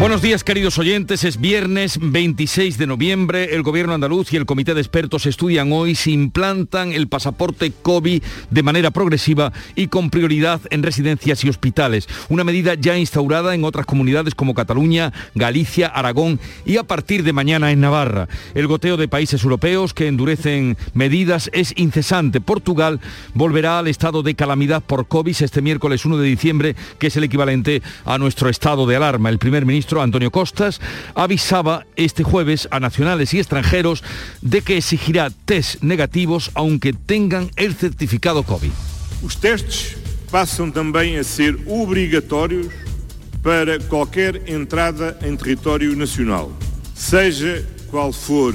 Buenos días queridos oyentes, es viernes 26 de noviembre, el gobierno andaluz y el comité de expertos estudian hoy si implantan el pasaporte COVID de manera progresiva y con prioridad en residencias y hospitales, una medida ya instaurada en otras comunidades como Cataluña, Galicia, Aragón y a partir de mañana en Navarra. El goteo de países europeos que endurecen medidas es incesante. Portugal volverá al estado de calamidad por COVID este miércoles 1 de diciembre, que es el equivalente a nuestro estado de alarma. El primer ministro Antonio Costas avisaba este jueves a nacionales y extranjeros de que exigirá test negativos aunque tengan el certificado COVID. Los testes pasan también a ser obligatorios para cualquier entrada en territorio nacional, sea cual for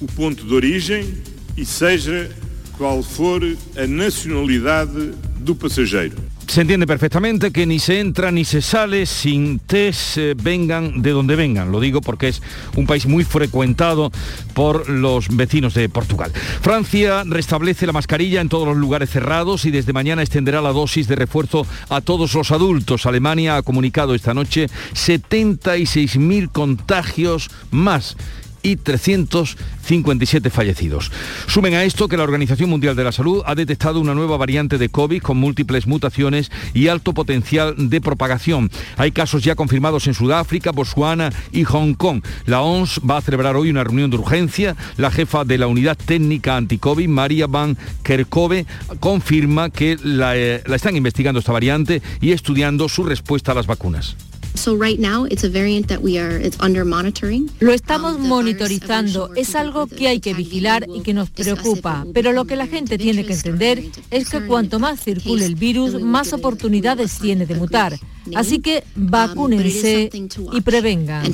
o punto de origen y sea cual for a nacionalidade do passageiro. Se entiende perfectamente que ni se entra ni se sale sin test, eh, vengan de donde vengan. Lo digo porque es un país muy frecuentado por los vecinos de Portugal. Francia restablece la mascarilla en todos los lugares cerrados y desde mañana extenderá la dosis de refuerzo a todos los adultos. Alemania ha comunicado esta noche 76.000 contagios más y 357 fallecidos. Sumen a esto que la Organización Mundial de la Salud ha detectado una nueva variante de COVID con múltiples mutaciones y alto potencial de propagación. Hay casos ya confirmados en Sudáfrica, Botswana y Hong Kong. La OMS va a celebrar hoy una reunión de urgencia. La jefa de la Unidad Técnica Anti-COVID, María Van Kerkove, confirma que eh, la están investigando esta variante y estudiando su respuesta a las vacunas. Lo estamos um, monitorizando, es algo que hay que vigilar y que nos preocupa, pero lo que la gente tiene que entender es que cuanto más circule el virus, más oportunidades tiene de mutar. Así que um, vacúnense y prevengan.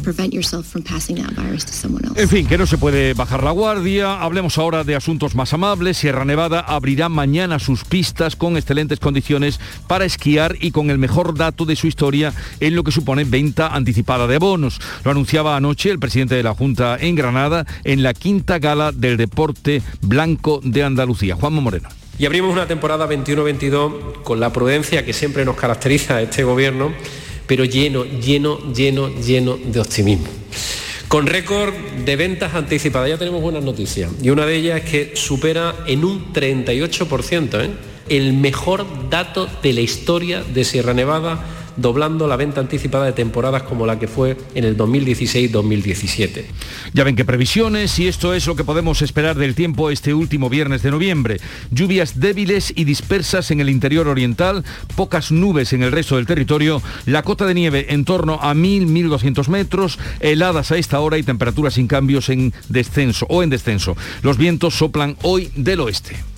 En fin, que no se puede bajar la guardia. Hablemos ahora de asuntos más amables. Sierra Nevada abrirá mañana sus pistas con excelentes condiciones para esquiar y con el mejor dato de su historia en lo que supone venta anticipada de abonos. Lo anunciaba anoche el presidente de la Junta en Granada en la quinta gala del deporte blanco de Andalucía. Juanma Moreno. Y abrimos una temporada 21-22 con la prudencia que siempre nos caracteriza este gobierno, pero lleno, lleno, lleno, lleno de optimismo. Con récord de ventas anticipadas, ya tenemos buenas noticias. Y una de ellas es que supera en un 38% ¿eh? el mejor dato de la historia de Sierra Nevada doblando la venta anticipada de temporadas como la que fue en el 2016-2017. Ya ven qué previsiones y esto es lo que podemos esperar del tiempo este último viernes de noviembre. Lluvias débiles y dispersas en el interior oriental, pocas nubes en el resto del territorio, la cota de nieve en torno a 1.000-1.200 metros, heladas a esta hora y temperaturas sin cambios en descenso o en descenso. Los vientos soplan hoy del oeste.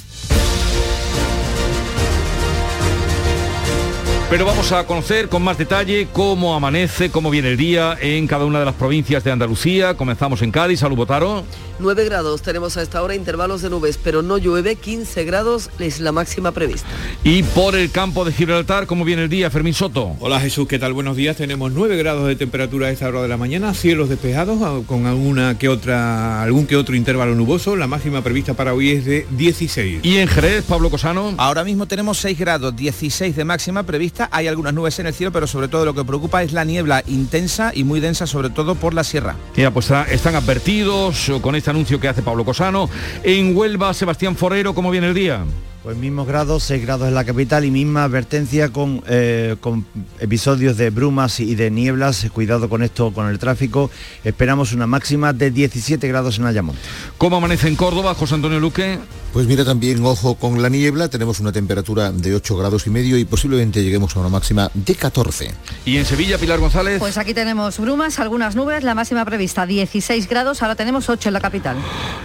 Pero vamos a conocer con más detalle cómo amanece, cómo viene el día en cada una de las provincias de Andalucía. Comenzamos en Cádiz, salud Botaro. 9 grados, tenemos a esta hora intervalos de nubes, pero no llueve, 15 grados es la máxima prevista. Y por el campo de Gibraltar, ¿cómo viene el día, Fermín Soto? Hola Jesús, ¿qué tal? Buenos días, tenemos 9 grados de temperatura a esta hora de la mañana, cielos despejados ah, con alguna que otra, algún que otro intervalo nuboso, la máxima prevista para hoy es de 16. ¿Y en Jerez, Pablo Cosano? Ahora mismo tenemos 6 grados, 16 de máxima prevista, hay algunas nubes en el cielo, pero sobre todo lo que preocupa es la niebla intensa y muy densa, sobre todo por la sierra. Mira, pues están advertidos con este anuncio que hace Pablo Cosano. En Huelva, Sebastián Forero, ¿cómo viene el día? Pues mismos grados, 6 grados en la capital y misma advertencia con, eh, con, episodios de brumas y de nieblas. Cuidado con esto, con el tráfico. Esperamos una máxima de 17 grados en Ayamonte. ¿Cómo amanece en Córdoba, José Antonio Luque? Pues mira también, ojo con la niebla, tenemos una temperatura de 8 grados y medio y posiblemente lleguemos a una máxima de 14. ¿Y en Sevilla, Pilar González? Pues aquí tenemos brumas, algunas nubes, la máxima prevista 16 grados, ahora tenemos 8 en la capital.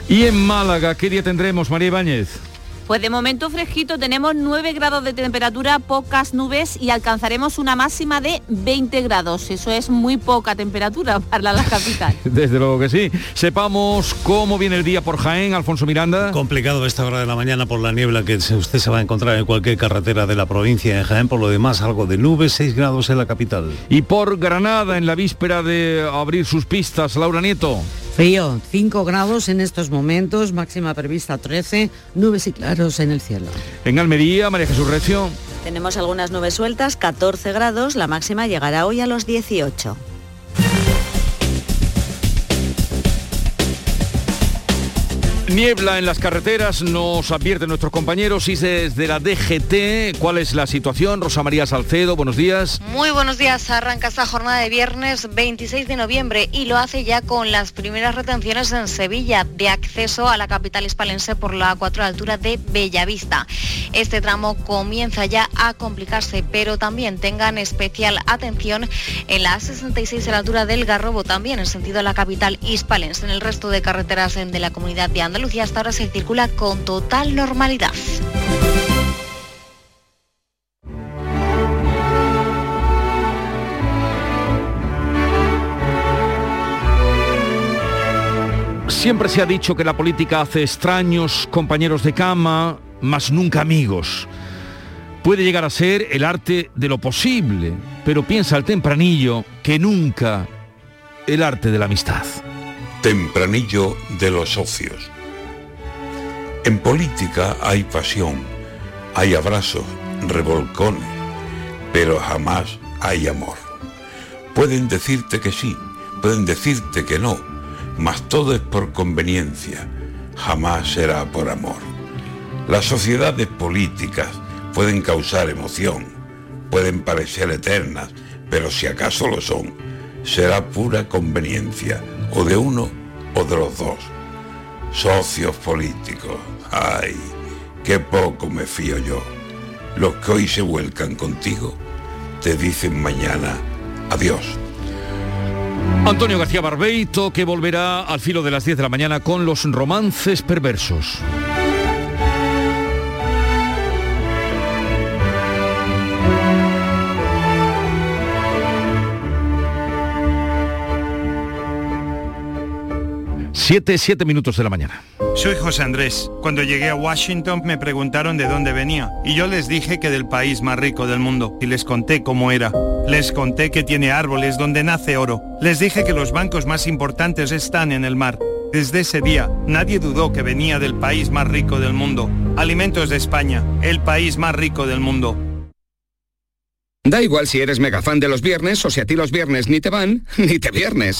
¿Y en Málaga qué día tendremos, María Ibáñez? Pues de momento fresquito, tenemos 9 grados de temperatura, pocas nubes y alcanzaremos una máxima de 20 grados. Eso es muy poca temperatura para la capital. Desde luego que sí. Sepamos cómo viene el día por Jaén, Alfonso Miranda. Complicado a esta hora de la mañana por la niebla que usted se va a encontrar en cualquier carretera de la provincia de Jaén. Por lo demás, algo de nubes, 6 grados en la capital. Y por Granada, en la víspera de abrir sus pistas, Laura Nieto. Frío, 5 grados en estos momentos, máxima prevista 13, nubes y claros en el cielo. En Almería, María Jesús Recio. Tenemos algunas nubes sueltas, 14 grados, la máxima llegará hoy a los 18. Niebla en las carreteras, nos advierten nuestros compañeros y desde la DGT, ¿cuál es la situación? Rosa María Salcedo, buenos días. Muy buenos días, arranca esta jornada de viernes 26 de noviembre y lo hace ya con las primeras retenciones en Sevilla de acceso a la capital hispalense por la 4 altura de Bellavista. Este tramo comienza ya a complicarse, pero también tengan especial atención en la A66 a la altura del Garrobo, también en sentido a la capital hispalense. En el resto de carreteras de la comunidad de Andalucía Andalucía hasta ahora se circula con total normalidad. Siempre se ha dicho que la política hace extraños compañeros de cama, mas nunca amigos. Puede llegar a ser el arte de lo posible, pero piensa el tempranillo que nunca el arte de la amistad. Tempranillo de los socios. En política hay pasión, hay abrazos, revolcones, pero jamás hay amor. Pueden decirte que sí, pueden decirte que no, mas todo es por conveniencia, jamás será por amor. Las sociedades políticas pueden causar emoción, pueden parecer eternas, pero si acaso lo son, será pura conveniencia, o de uno o de los dos. Socios políticos, Ay, qué poco me fío yo. Los que hoy se vuelcan contigo te dicen mañana adiós. Antonio García Barbeito que volverá al filo de las 10 de la mañana con los romances perversos. 7, 7 minutos de la mañana. Soy José Andrés. Cuando llegué a Washington me preguntaron de dónde venía y yo les dije que del país más rico del mundo y les conté cómo era. Les conté que tiene árboles donde nace oro. Les dije que los bancos más importantes están en el mar. Desde ese día, nadie dudó que venía del país más rico del mundo. Alimentos de España, el país más rico del mundo. Da igual si eres mega fan de los viernes o si a ti los viernes ni te van, ni te viernes.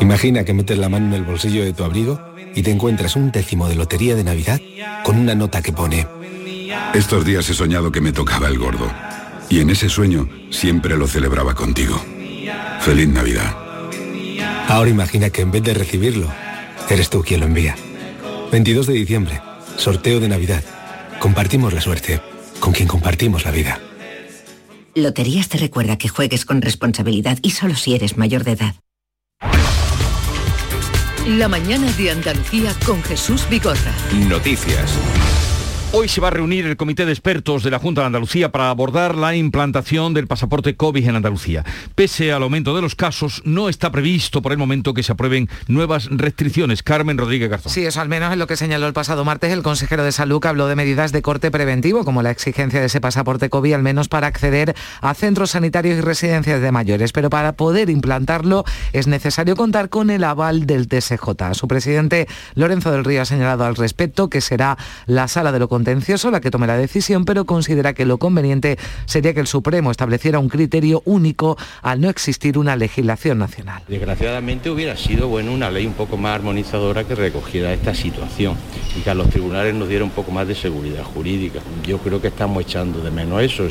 Imagina que metes la mano en el bolsillo de tu abrigo y te encuentras un décimo de lotería de Navidad con una nota que pone... Estos días he soñado que me tocaba el gordo. Y en ese sueño siempre lo celebraba contigo. Feliz Navidad. Ahora imagina que en vez de recibirlo, eres tú quien lo envía. 22 de diciembre, sorteo de Navidad. Compartimos la suerte con quien compartimos la vida. Loterías te recuerda que juegues con responsabilidad y solo si eres mayor de edad. La mañana de Andalucía con Jesús Bigorra. Noticias. Hoy se va a reunir el comité de expertos de la Junta de Andalucía para abordar la implantación del pasaporte COVID en Andalucía. Pese al aumento de los casos, no está previsto por el momento que se aprueben nuevas restricciones. Carmen Rodríguez Garzón. Sí, eso al menos es lo que señaló el pasado martes el consejero de Salud que habló de medidas de corte preventivo, como la exigencia de ese pasaporte COVID, al menos para acceder a centros sanitarios y residencias de mayores. Pero para poder implantarlo es necesario contar con el aval del TSJ. Su presidente Lorenzo del Río ha señalado al respecto que será la sala de lo la que tome la decisión, pero considera que lo conveniente sería que el Supremo estableciera un criterio único al no existir una legislación nacional. Desgraciadamente hubiera sido bueno una ley un poco más armonizadora que recogiera esta situación y que a los tribunales nos diera un poco más de seguridad jurídica. Yo creo que estamos echando de menos eso.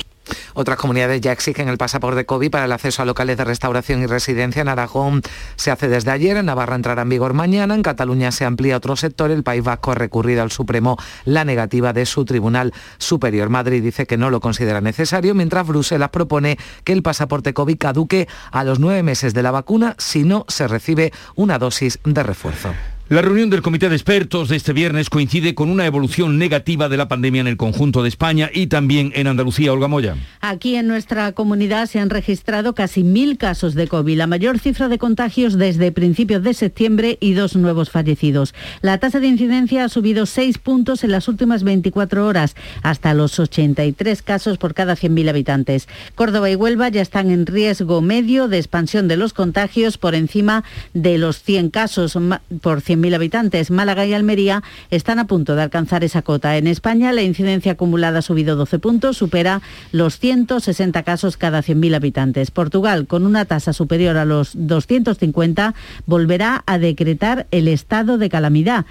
Otras comunidades ya exigen el pasaporte COVID para el acceso a locales de restauración y residencia. En Aragón se hace desde ayer, en Navarra entrará en vigor mañana, en Cataluña se amplía otro sector, el País Vasco ha recurrido al Supremo la negativa de su Tribunal Superior. Madrid dice que no lo considera necesario, mientras Bruselas propone que el pasaporte COVID caduque a los nueve meses de la vacuna si no se recibe una dosis de refuerzo. La reunión del Comité de Expertos de este viernes coincide con una evolución negativa de la pandemia en el conjunto de España y también en Andalucía. Olga Moya. Aquí en nuestra comunidad se han registrado casi mil casos de COVID, la mayor cifra de contagios desde principios de septiembre y dos nuevos fallecidos. La tasa de incidencia ha subido seis puntos en las últimas 24 horas, hasta los 83 casos por cada 100.000 habitantes. Córdoba y Huelva ya están en riesgo medio de expansión de los contagios por encima de los 100 casos por 100 mil habitantes. Málaga y Almería están a punto de alcanzar esa cota. En España la incidencia acumulada ha subido 12 puntos, supera los 160 casos cada 100.000 habitantes. Portugal, con una tasa superior a los 250, volverá a decretar el estado de calamidad,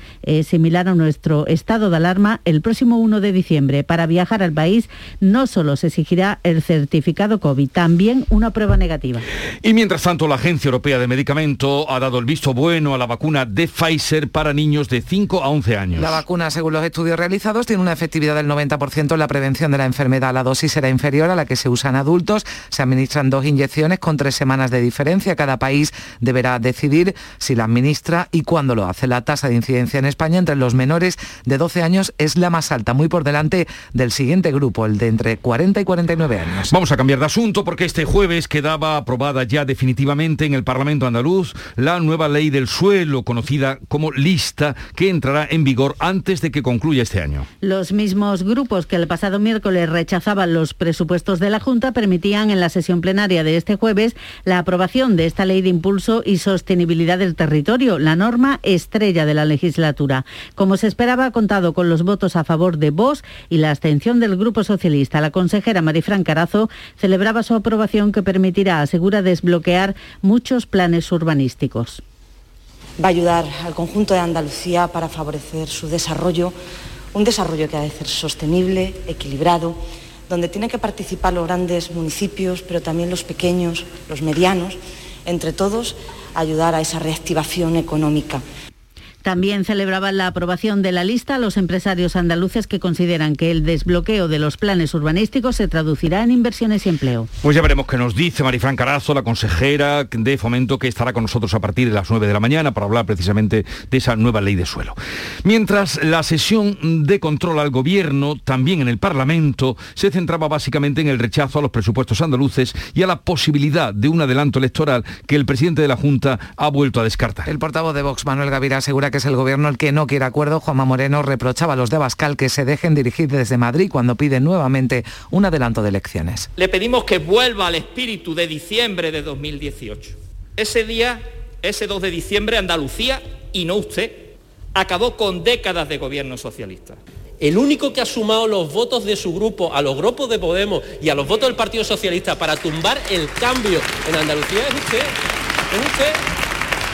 similar a nuestro estado de alarma, el próximo 1 de diciembre. Para viajar al país no solo se exigirá el certificado COVID, también una prueba negativa. Y mientras tanto, la Agencia Europea de Medicamento ha dado el visto bueno a la vacuna de Pfizer ser para niños de 5 a 11 años. La vacuna, según los estudios realizados, tiene una efectividad del 90% en la prevención de la enfermedad. La dosis será inferior a la que se usa en adultos. Se administran dos inyecciones con tres semanas de diferencia. Cada país deberá decidir si la administra y cuándo lo hace. La tasa de incidencia en España entre los menores de 12 años es la más alta, muy por delante del siguiente grupo, el de entre 40 y 49 años. Vamos a cambiar de asunto porque este jueves quedaba aprobada ya definitivamente en el Parlamento andaluz la nueva ley del suelo, conocida como lista que entrará en vigor antes de que concluya este año. Los mismos grupos que el pasado miércoles rechazaban los presupuestos de la Junta permitían en la sesión plenaria de este jueves la aprobación de esta ley de impulso y sostenibilidad del territorio, la norma estrella de la legislatura. Como se esperaba, ha contado con los votos a favor de Vox y la abstención del Grupo Socialista. La consejera Marifran Carazo celebraba su aprobación que permitirá, asegura, desbloquear muchos planes urbanísticos va a ayudar al conjunto de Andalucía para favorecer su desarrollo, un desarrollo que ha de ser sostenible, equilibrado, donde tienen que participar los grandes municipios, pero también los pequeños, los medianos, entre todos ayudar a esa reactivación económica. También celebraban la aprobación de la lista los empresarios andaluces que consideran que el desbloqueo de los planes urbanísticos se traducirá en inversiones y empleo. Pues ya veremos qué nos dice Marifran Carazo, la consejera de Fomento, que estará con nosotros a partir de las 9 de la mañana para hablar precisamente de esa nueva ley de suelo. Mientras la sesión de control al gobierno, también en el Parlamento, se centraba básicamente en el rechazo a los presupuestos andaluces y a la posibilidad de un adelanto electoral que el presidente de la Junta ha vuelto a descartar. El portavoz de Vox, Manuel Gavira, asegura que es el gobierno el que no quiere acuerdo, Juanma Moreno reprochaba a los de Bascal que se dejen dirigir desde Madrid cuando piden nuevamente un adelanto de elecciones. Le pedimos que vuelva al espíritu de diciembre de 2018. Ese día, ese 2 de diciembre, Andalucía, y no usted, acabó con décadas de gobierno socialista. El único que ha sumado los votos de su grupo a los grupos de Podemos y a los votos del Partido Socialista para tumbar el cambio en Andalucía es usted. Es usted.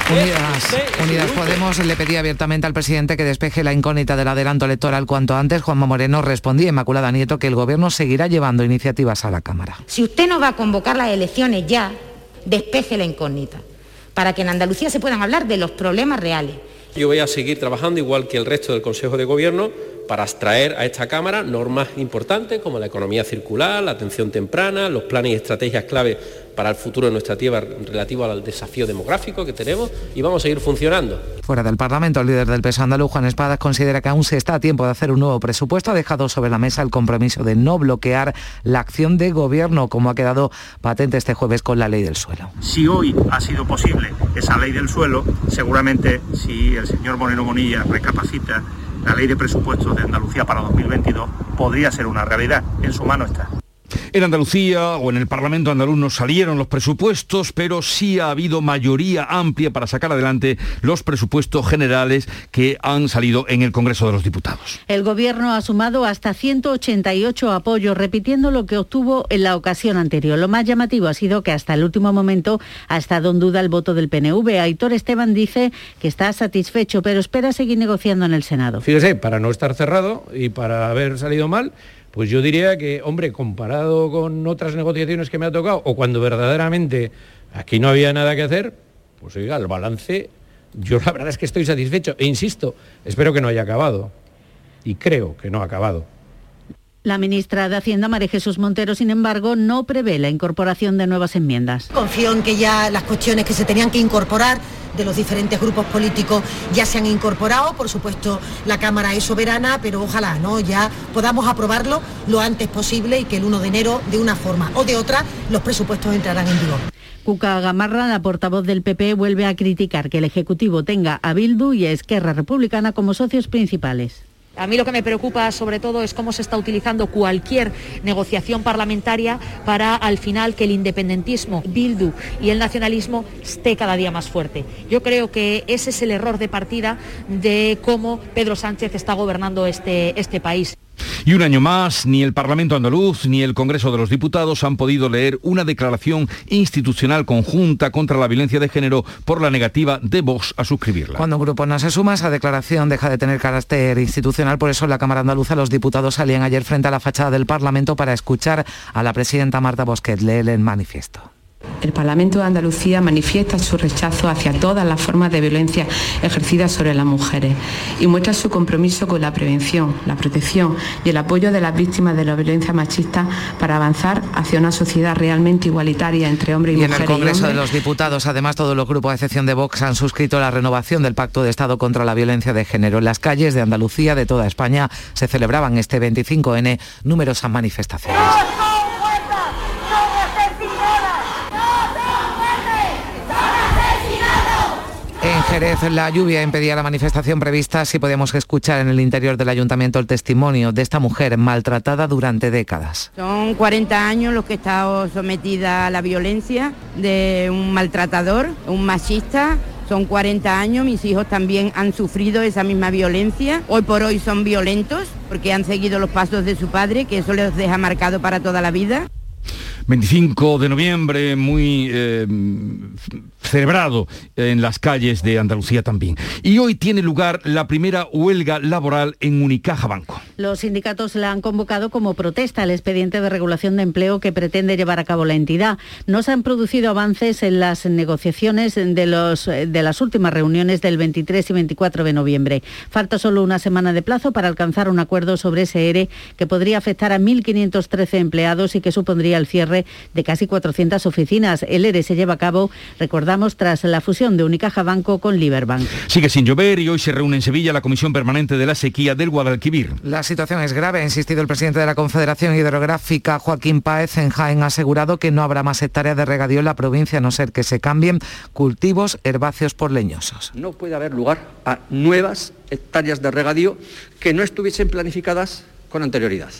Unidas, Unidas Podemos le pedía abiertamente al presidente que despeje la incógnita del adelanto electoral cuanto antes. Juanma Moreno respondía Inmaculada Nieto que el gobierno seguirá llevando iniciativas a la Cámara. Si usted no va a convocar las elecciones ya, despeje la incógnita, para que en Andalucía se puedan hablar de los problemas reales. Yo voy a seguir trabajando igual que el resto del Consejo de Gobierno para extraer a esta Cámara normas importantes como la economía circular, la atención temprana, los planes y estrategias clave para el futuro de nuestra tierra relativo al desafío demográfico que tenemos y vamos a seguir funcionando. Fuera del Parlamento, el líder del PSOE andaluz, Juan Espadas, considera que aún se está a tiempo de hacer un nuevo presupuesto. Ha dejado sobre la mesa el compromiso de no bloquear la acción de gobierno, como ha quedado patente este jueves con la ley del suelo. Si hoy ha sido posible esa ley del suelo, seguramente si el señor Moreno Monilla recapacita la ley de presupuestos de Andalucía para 2022 podría ser una realidad. En su mano está. En Andalucía o en el Parlamento andaluz no salieron los presupuestos, pero sí ha habido mayoría amplia para sacar adelante los presupuestos generales que han salido en el Congreso de los Diputados. El Gobierno ha sumado hasta 188 apoyos, repitiendo lo que obtuvo en la ocasión anterior. Lo más llamativo ha sido que hasta el último momento ha estado en duda el voto del PNV. Aitor Esteban dice que está satisfecho, pero espera seguir negociando en el Senado. Fíjese, para no estar cerrado y para haber salido mal, pues yo diría que, hombre, comparado con otras negociaciones que me ha tocado, o cuando verdaderamente aquí no había nada que hacer, pues oiga, el balance, yo la verdad es que estoy satisfecho. E insisto, espero que no haya acabado. Y creo que no ha acabado. La ministra de Hacienda, María Jesús Montero, sin embargo, no prevé la incorporación de nuevas enmiendas. Confío en que ya las cuestiones que se tenían que incorporar de los diferentes grupos políticos ya se han incorporado. Por supuesto, la Cámara es soberana, pero ojalá ¿no? ya podamos aprobarlo lo antes posible y que el 1 de enero, de una forma o de otra, los presupuestos entrarán en vigor. Cuca Gamarra, la portavoz del PP, vuelve a criticar que el Ejecutivo tenga a Bildu y a Esquerra Republicana como socios principales. A mí lo que me preocupa sobre todo es cómo se está utilizando cualquier negociación parlamentaria para al final que el independentismo, Bildu y el nacionalismo esté cada día más fuerte. Yo creo que ese es el error de partida de cómo Pedro Sánchez está gobernando este, este país. Y un año más, ni el Parlamento andaluz ni el Congreso de los Diputados han podido leer una declaración institucional conjunta contra la violencia de género por la negativa de Vox a suscribirla. Cuando un grupo no se suma, esa declaración deja de tener carácter institucional. Por eso en la Cámara Andaluza los diputados salían ayer frente a la fachada del Parlamento para escuchar a la presidenta Marta Bosquet leer el manifiesto. El Parlamento de Andalucía manifiesta su rechazo hacia todas las formas de violencia ejercidas sobre las mujeres y muestra su compromiso con la prevención, la protección y el apoyo de las víctimas de la violencia machista para avanzar hacia una sociedad realmente igualitaria entre hombres y, y mujeres. En el Congreso y de los Diputados, además, todos los grupos, a excepción de Vox, han suscrito la renovación del Pacto de Estado contra la Violencia de Género. En las calles de Andalucía, de toda España, se celebraban este 25N numerosas manifestaciones. Jerez la lluvia impedía la manifestación prevista, si podemos escuchar en el interior del ayuntamiento el testimonio de esta mujer maltratada durante décadas. Son 40 años los que he estado sometida a la violencia de un maltratador, un machista. Son 40 años, mis hijos también han sufrido esa misma violencia. Hoy por hoy son violentos porque han seguido los pasos de su padre, que eso les deja marcado para toda la vida. 25 de noviembre, muy eh, celebrado en las calles de Andalucía también. Y hoy tiene lugar la primera huelga laboral en Unicaja Banco. Los sindicatos la han convocado como protesta al expediente de regulación de empleo que pretende llevar a cabo la entidad. No se han producido avances en las negociaciones de, los, de las últimas reuniones del 23 y 24 de noviembre. Falta solo una semana de plazo para alcanzar un acuerdo sobre ese ERE que podría afectar a 1.513 empleados y que supondría el cierre de casi 400 oficinas. El ERE se lleva a cabo, recordamos, tras la fusión de Unicaja Banco con Liberbank. Sigue sin llover y hoy se reúne en Sevilla la Comisión Permanente de la Sequía del Guadalquivir. La situación es grave, ha insistido el presidente de la Confederación Hidrográfica, Joaquín Páez, en Jaén, ha asegurado que no habrá más hectáreas de regadío en la provincia, a no ser que se cambien cultivos herbáceos por leñosos. No puede haber lugar a nuevas hectáreas de regadío que no estuviesen planificadas con anterioridad.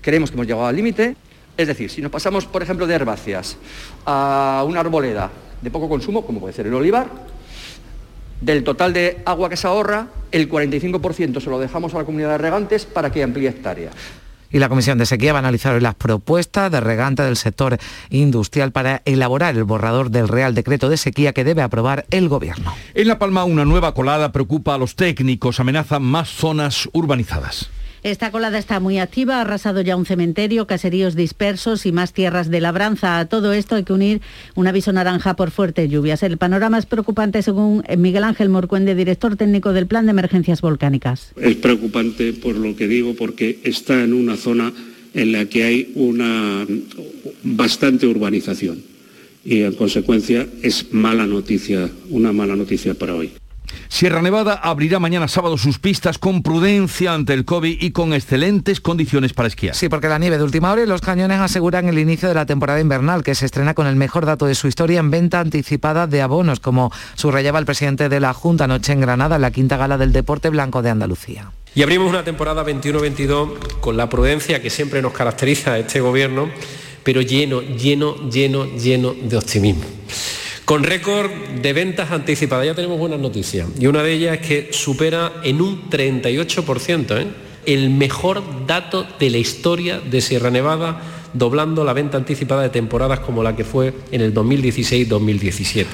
Creemos que hemos llegado al límite es decir, si nos pasamos, por ejemplo, de herbáceas a una arboleda de poco consumo, como puede ser el olivar, del total de agua que se ahorra, el 45% se lo dejamos a la comunidad de regantes para que amplíe hectárea. Y la Comisión de Sequía va a analizar hoy las propuestas de regante del sector industrial para elaborar el borrador del Real Decreto de Sequía que debe aprobar el Gobierno. En La Palma, una nueva colada preocupa a los técnicos, amenaza más zonas urbanizadas. Esta colada está muy activa, ha arrasado ya un cementerio, caseríos dispersos y más tierras de labranza. A todo esto hay que unir un aviso naranja por fuertes lluvias. El panorama es preocupante según Miguel Ángel Morcuende, director técnico del Plan de Emergencias Volcánicas. Es preocupante por lo que digo, porque está en una zona en la que hay una bastante urbanización y en consecuencia es mala noticia, una mala noticia para hoy. Sierra Nevada abrirá mañana sábado sus pistas con prudencia ante el COVID y con excelentes condiciones para esquiar. Sí, porque la nieve de última hora y los cañones aseguran el inicio de la temporada invernal, que se estrena con el mejor dato de su historia en venta anticipada de abonos, como subrayaba el presidente de la Junta anoche en Granada, en la quinta gala del deporte blanco de Andalucía. Y abrimos una temporada 21-22 con la prudencia que siempre nos caracteriza a este gobierno, pero lleno, lleno, lleno, lleno de optimismo. Con récord de ventas anticipadas, ya tenemos buenas noticias. Y una de ellas es que supera en un 38% ¿eh? el mejor dato de la historia de Sierra Nevada, doblando la venta anticipada de temporadas como la que fue en el 2016-2017.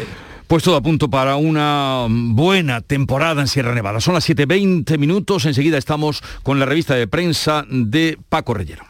Pues todo a punto para una buena temporada en Sierra Nevada. Son las 7.20 minutos, enseguida estamos con la revista de prensa de Paco Rellero.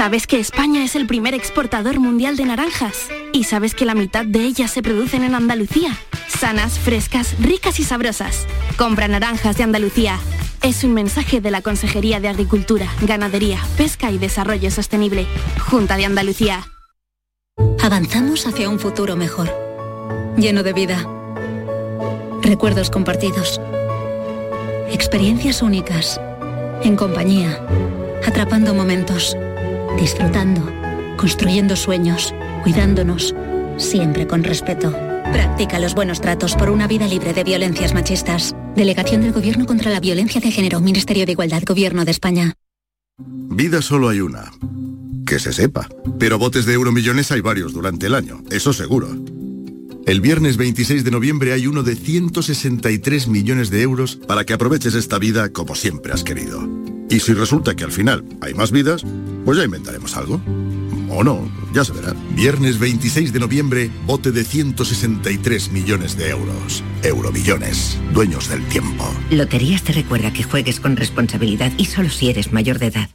¿Sabes que España es el primer exportador mundial de naranjas? ¿Y sabes que la mitad de ellas se producen en Andalucía? Sanas, frescas, ricas y sabrosas. Compra naranjas de Andalucía. Es un mensaje de la Consejería de Agricultura, Ganadería, Pesca y Desarrollo Sostenible. Junta de Andalucía. Avanzamos hacia un futuro mejor. Lleno de vida. Recuerdos compartidos. Experiencias únicas. En compañía. Atrapando momentos disfrutando, construyendo sueños, cuidándonos, siempre con respeto. Practica los buenos tratos por una vida libre de violencias machistas. Delegación del Gobierno contra la Violencia de Género, Ministerio de Igualdad, Gobierno de España. Vida solo hay una. Que se sepa. Pero botes de euromillones hay varios durante el año, eso seguro. El viernes 26 de noviembre hay uno de 163 millones de euros para que aproveches esta vida como siempre has querido. Y si resulta que al final hay más vidas, pues ya inventaremos algo. O no, ya se verá. Viernes 26 de noviembre, bote de 163 millones de euros. Euromillones, dueños del tiempo. Loterías te recuerda que juegues con responsabilidad y solo si eres mayor de edad.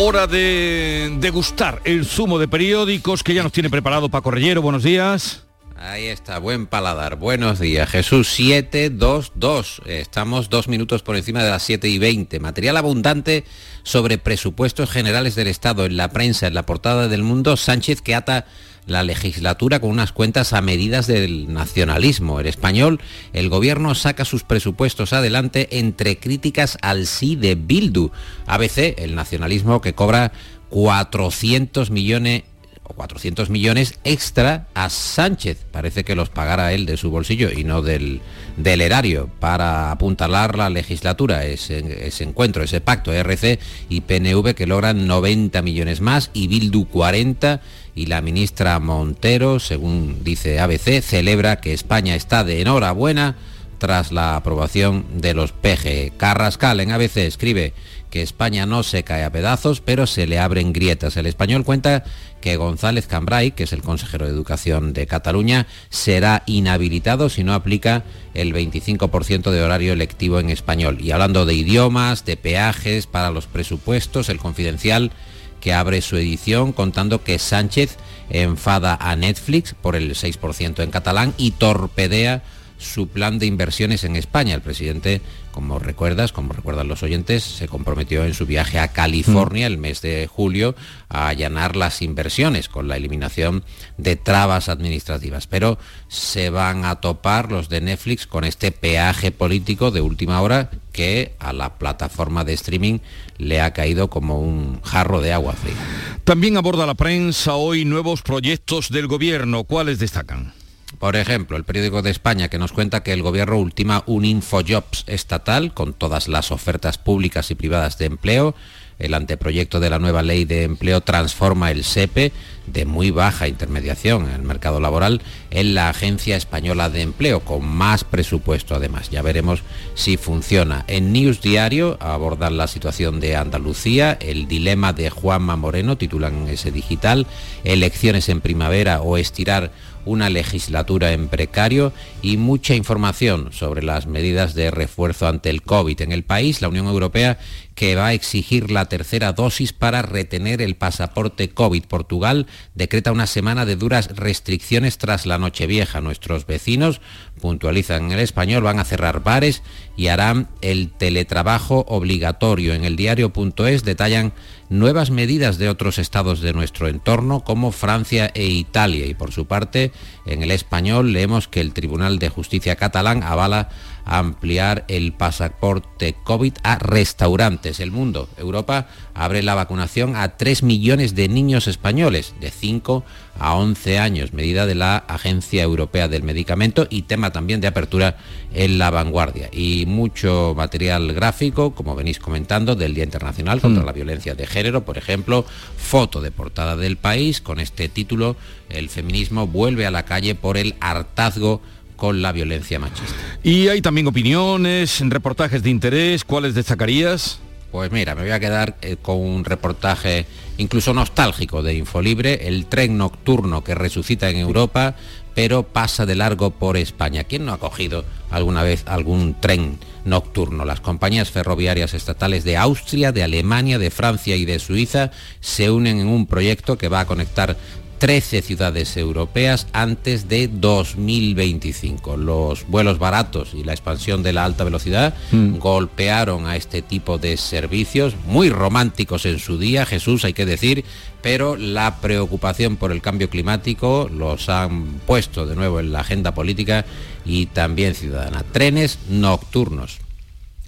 Hora de degustar el zumo de periódicos que ya nos tiene preparado Paco Rellero. Buenos días. Ahí está, buen paladar. Buenos días. Jesús 722. Estamos dos minutos por encima de las 7 y 20. Material abundante sobre presupuestos generales del Estado en la prensa, en la portada del mundo. Sánchez que ata la legislatura con unas cuentas a medidas del nacionalismo. El español, el gobierno saca sus presupuestos adelante entre críticas al sí de Bildu. ABC, el nacionalismo que cobra 400 millones o 400 millones extra a Sánchez. Parece que los pagará él de su bolsillo y no del, del erario para apuntalar la legislatura. Ese, ese encuentro, ese pacto RC y PNV que logran 90 millones más y Bildu 40 y la ministra Montero, según dice ABC, celebra que España está de enhorabuena tras la aprobación de los PG. Carrascal en ABC escribe que España no se cae a pedazos, pero se le abren grietas. El español cuenta que González Cambrai, que es el consejero de Educación de Cataluña, será inhabilitado si no aplica el 25% de horario lectivo en español. Y hablando de idiomas, de peajes para los presupuestos, el confidencial que abre su edición contando que Sánchez enfada a Netflix por el 6% en catalán y torpedea su plan de inversiones en España. El presidente, como recuerdas, como recuerdan los oyentes, se comprometió en su viaje a California el mes de julio a allanar las inversiones con la eliminación de trabas administrativas. Pero se van a topar los de Netflix con este peaje político de última hora que a la plataforma de streaming le ha caído como un jarro de agua fría. También aborda la prensa hoy nuevos proyectos del gobierno. ¿Cuáles destacan? Por ejemplo, el periódico de España que nos cuenta que el gobierno ultima un Infojobs estatal con todas las ofertas públicas y privadas de empleo el anteproyecto de la nueva ley de empleo transforma el SEPE de muy baja intermediación en el mercado laboral en la Agencia Española de Empleo, con más presupuesto además. Ya veremos si funciona. En News Diario abordan la situación de Andalucía, el dilema de Juanma Moreno, titulan ese digital, elecciones en primavera o estirar una legislatura en precario y mucha información sobre las medidas de refuerzo ante el COVID en el país. La Unión Europea que va a exigir la tercera dosis para retener el pasaporte COVID. Portugal decreta una semana de duras restricciones tras la Nochevieja. Nuestros vecinos, puntualizan en el español, van a cerrar bares y harán el teletrabajo obligatorio. En el diario.es detallan nuevas medidas de otros estados de nuestro entorno como Francia e Italia. Y por su parte, en el español leemos que el Tribunal de Justicia catalán avala ampliar el pasaporte COVID a restaurantes. El mundo, Europa, abre la vacunación a 3 millones de niños españoles de 5 a 11 años, medida de la Agencia Europea del Medicamento y tema también de apertura en la vanguardia. Y mucho material gráfico, como venís comentando, del Día Internacional contra mm. la Violencia de Género, por ejemplo, foto de portada del país con este título, El feminismo vuelve a la calle por el hartazgo con la violencia machista. Y hay también opiniones, reportajes de interés, ¿cuáles destacarías? Pues mira, me voy a quedar eh, con un reportaje incluso nostálgico de Infolibre, el tren nocturno que resucita en Europa, pero pasa de largo por España. ¿Quién no ha cogido alguna vez algún tren nocturno? Las compañías ferroviarias estatales de Austria, de Alemania, de Francia y de Suiza se unen en un proyecto que va a conectar 13 ciudades europeas antes de 2025. Los vuelos baratos y la expansión de la alta velocidad mm. golpearon a este tipo de servicios, muy románticos en su día, Jesús hay que decir, pero la preocupación por el cambio climático los han puesto de nuevo en la agenda política y también ciudadana. Trenes nocturnos.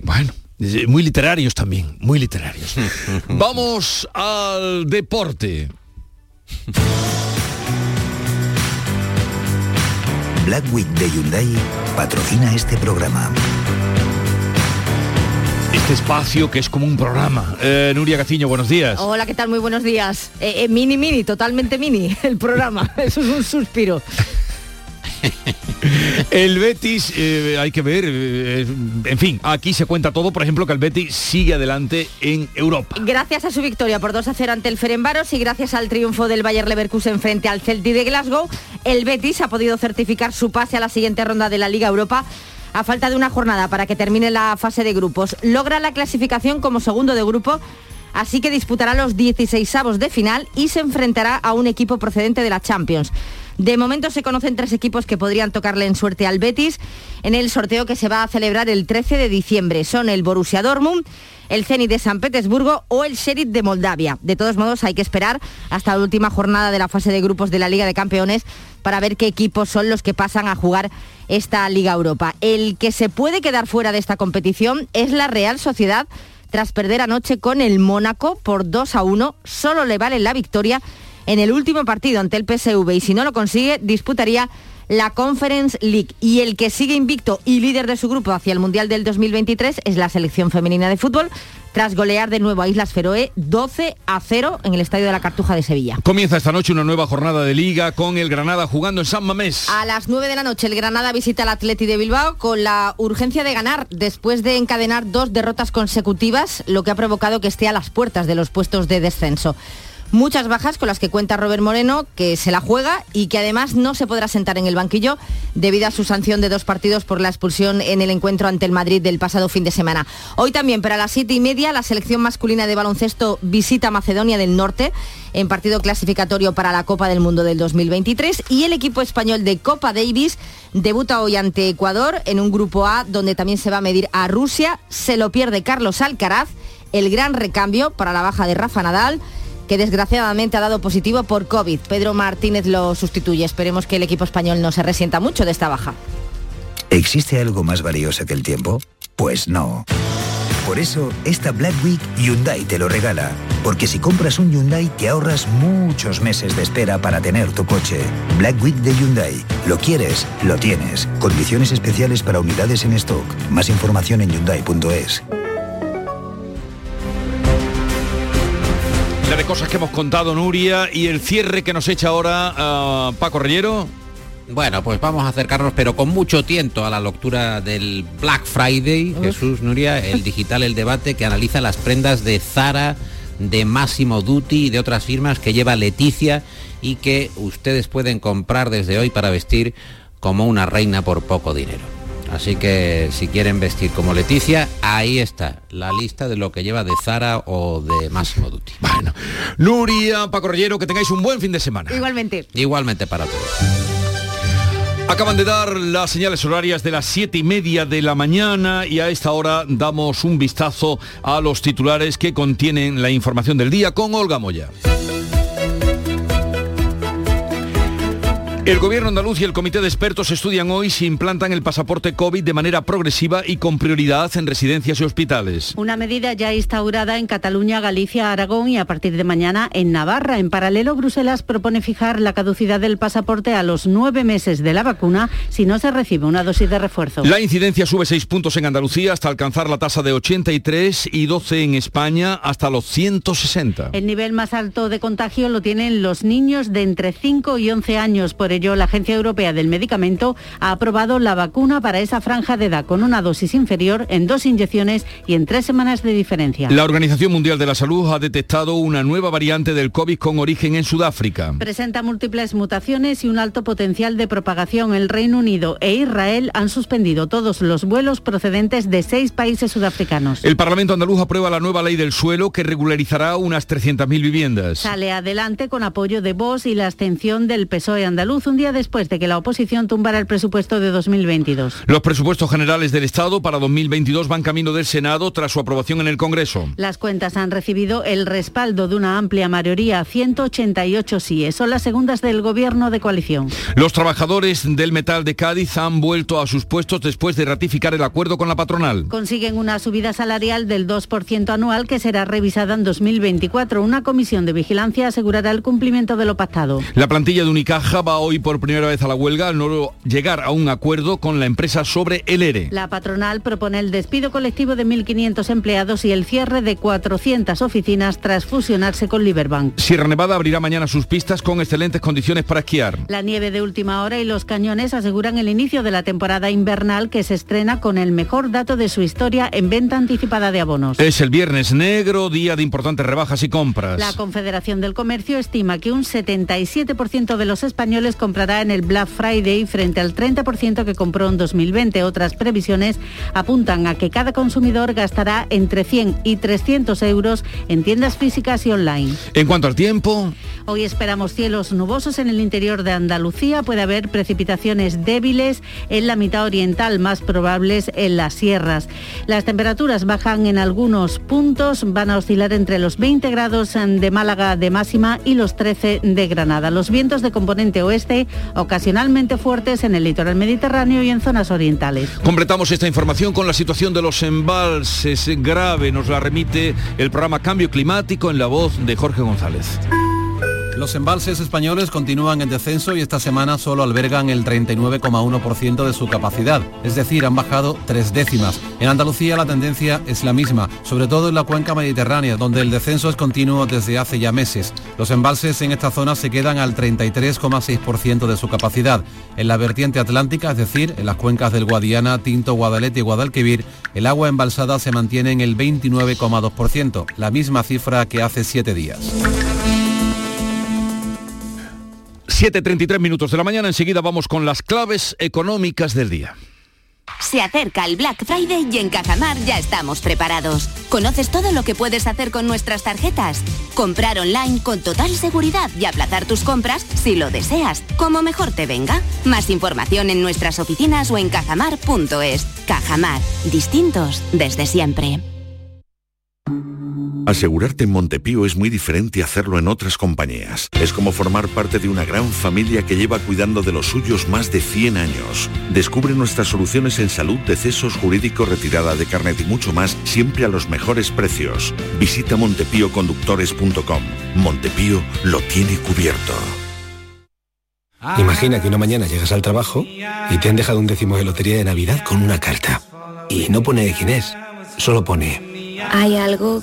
Bueno. Muy literarios también, muy literarios. Vamos al deporte. Black Week de Hyundai patrocina este programa. Este espacio que es como un programa. Eh, Nuria Gaciño, buenos días. Hola, ¿qué tal? Muy buenos días. Eh, eh, mini, mini, totalmente mini el programa. Eso es un suspiro. El Betis, eh, hay que ver, eh, en fin, aquí se cuenta todo, por ejemplo, que el Betis sigue adelante en Europa. Gracias a su victoria por 2 a 0 ante el Ferenbaros y gracias al triunfo del Bayer Leverkusen frente al Celtic de Glasgow, el Betis ha podido certificar su pase a la siguiente ronda de la Liga Europa a falta de una jornada para que termine la fase de grupos. Logra la clasificación como segundo de grupo así que disputará los 16 avos de final y se enfrentará a un equipo procedente de la Champions. De momento se conocen tres equipos que podrían tocarle en suerte al Betis en el sorteo que se va a celebrar el 13 de diciembre. Son el Borussia Dortmund, el Zenit de San Petersburgo o el Sheriff de Moldavia. De todos modos, hay que esperar hasta la última jornada de la fase de grupos de la Liga de Campeones para ver qué equipos son los que pasan a jugar esta Liga Europa. El que se puede quedar fuera de esta competición es la Real Sociedad tras perder anoche con el Mónaco por 2 a 1. Solo le vale la victoria en el último partido ante el PSV y si no lo consigue disputaría la Conference League. Y el que sigue invicto y líder de su grupo hacia el Mundial del 2023 es la selección femenina de fútbol, tras golear de nuevo a Islas Feroe 12 a 0 en el Estadio de la Cartuja de Sevilla. Comienza esta noche una nueva jornada de liga con el Granada jugando en San Mamés. A las 9 de la noche el Granada visita al Atleti de Bilbao con la urgencia de ganar después de encadenar dos derrotas consecutivas, lo que ha provocado que esté a las puertas de los puestos de descenso. Muchas bajas con las que cuenta Robert Moreno, que se la juega y que además no se podrá sentar en el banquillo debido a su sanción de dos partidos por la expulsión en el encuentro ante el Madrid del pasado fin de semana. Hoy también para las siete y media la selección masculina de baloncesto visita Macedonia del Norte en partido clasificatorio para la Copa del Mundo del 2023 y el equipo español de Copa Davis debuta hoy ante Ecuador en un grupo A donde también se va a medir a Rusia. Se lo pierde Carlos Alcaraz, el gran recambio para la baja de Rafa Nadal que desgraciadamente ha dado positivo por COVID. Pedro Martínez lo sustituye. Esperemos que el equipo español no se resienta mucho de esta baja. ¿Existe algo más valioso que el tiempo? Pues no. Por eso, esta Black Week Hyundai te lo regala. Porque si compras un Hyundai te ahorras muchos meses de espera para tener tu coche. Black Week de Hyundai. Lo quieres, lo tienes. Condiciones especiales para unidades en stock. Más información en hyundai.es. De cosas que hemos contado, Nuria, y el cierre que nos echa ahora ah, Paco Rellero. Bueno, pues vamos a acercarnos, pero con mucho tiento, a la lectura del Black Friday, Jesús Nuria, el digital, el debate, que analiza las prendas de Zara, de Massimo Dutti y de otras firmas que lleva Leticia y que ustedes pueden comprar desde hoy para vestir como una reina por poco dinero. Así que si quieren vestir como Leticia, ahí está la lista de lo que lleva de Zara o de Massimo Dutti. Bueno, Nuria, Paco Rellero, que tengáis un buen fin de semana. Igualmente. Igualmente para todos. Acaban de dar las señales horarias de las siete y media de la mañana y a esta hora damos un vistazo a los titulares que contienen la información del día con Olga Moya. El gobierno andaluz y el comité de expertos estudian hoy si implantan el pasaporte COVID de manera progresiva y con prioridad en residencias y hospitales. Una medida ya instaurada en Cataluña, Galicia, Aragón y a partir de mañana en Navarra. En paralelo, Bruselas propone fijar la caducidad del pasaporte a los nueve meses de la vacuna si no se recibe una dosis de refuerzo. La incidencia sube seis puntos en Andalucía hasta alcanzar la tasa de 83 y 12 en España hasta los 160. El nivel más alto de contagio lo tienen los niños de entre 5 y 11 años. Por ello, la Agencia Europea del Medicamento ha aprobado la vacuna para esa franja de edad con una dosis inferior en dos inyecciones y en tres semanas de diferencia. La Organización Mundial de la Salud ha detectado una nueva variante del COVID con origen en Sudáfrica. Presenta múltiples mutaciones y un alto potencial de propagación. El Reino Unido e Israel han suspendido todos los vuelos procedentes de seis países sudafricanos. El Parlamento andaluz aprueba la nueva ley del suelo que regularizará unas 300.000 viviendas. Sale adelante con apoyo de Vox y la abstención del PSOE andaluz un día después de que la oposición tumbara el presupuesto de 2022. Los presupuestos generales del Estado para 2022 van camino del Senado tras su aprobación en el Congreso. Las cuentas han recibido el respaldo de una amplia mayoría, 188 sí, son las segundas del gobierno de coalición. Los trabajadores del metal de Cádiz han vuelto a sus puestos después de ratificar el acuerdo con la patronal. Consiguen una subida salarial del 2% anual que será revisada en 2024. Una comisión de vigilancia asegurará el cumplimiento de lo pactado. La plantilla de Unicaja va hoy por primera vez a la huelga al no llegar a un acuerdo con la empresa sobre el ERE. La patronal propone el despido colectivo de 1.500 empleados y el cierre de 400 oficinas tras fusionarse con Liberbank. Sierra Nevada abrirá mañana sus pistas con excelentes condiciones para esquiar. La nieve de última hora y los cañones aseguran el inicio de la temporada invernal que se estrena con el mejor dato de su historia en venta anticipada de abonos. Es el viernes negro, día de importantes rebajas y compras. La Confederación del Comercio estima que un 77% de los españoles comprará en el Black Friday frente al 30% que compró en 2020. Otras previsiones apuntan a que cada consumidor gastará entre 100 y 300 euros en tiendas físicas y online. En cuanto al tiempo, Hoy esperamos cielos nubosos en el interior de Andalucía. Puede haber precipitaciones débiles en la mitad oriental, más probables en las sierras. Las temperaturas bajan en algunos puntos, van a oscilar entre los 20 grados de Málaga de máxima y los 13 de Granada. Los vientos de componente oeste ocasionalmente fuertes en el litoral mediterráneo y en zonas orientales. completamos esta información con la situación de los embalses grave. Nos la remite el programa Cambio Climático en la voz de Jorge González. Los embalses españoles continúan en descenso y esta semana solo albergan el 39,1% de su capacidad, es decir, han bajado tres décimas. En Andalucía la tendencia es la misma, sobre todo en la cuenca mediterránea, donde el descenso es continuo desde hace ya meses. Los embalses en esta zona se quedan al 33,6% de su capacidad. En la vertiente atlántica, es decir, en las cuencas del Guadiana, Tinto, Guadalete y Guadalquivir, el agua embalsada se mantiene en el 29,2%, la misma cifra que hace siete días. 7.33 minutos de la mañana, enseguida vamos con las claves económicas del día. Se acerca el Black Friday y en Cajamar ya estamos preparados. ¿Conoces todo lo que puedes hacer con nuestras tarjetas? Comprar online con total seguridad y aplazar tus compras si lo deseas, como mejor te venga. Más información en nuestras oficinas o en cajamar.es. Cajamar, distintos desde siempre. Asegurarte en Montepío es muy diferente a hacerlo en otras compañías. Es como formar parte de una gran familia que lleva cuidando de los suyos más de 100 años. Descubre nuestras soluciones en salud, decesos, jurídico, retirada de carnet y mucho más, siempre a los mejores precios. Visita montepíoconductores.com. Montepío lo tiene cubierto. Imagina que una mañana llegas al trabajo y te han dejado un décimo de lotería de Navidad con una carta. Y no pone de quién es, solo pone... Hay algo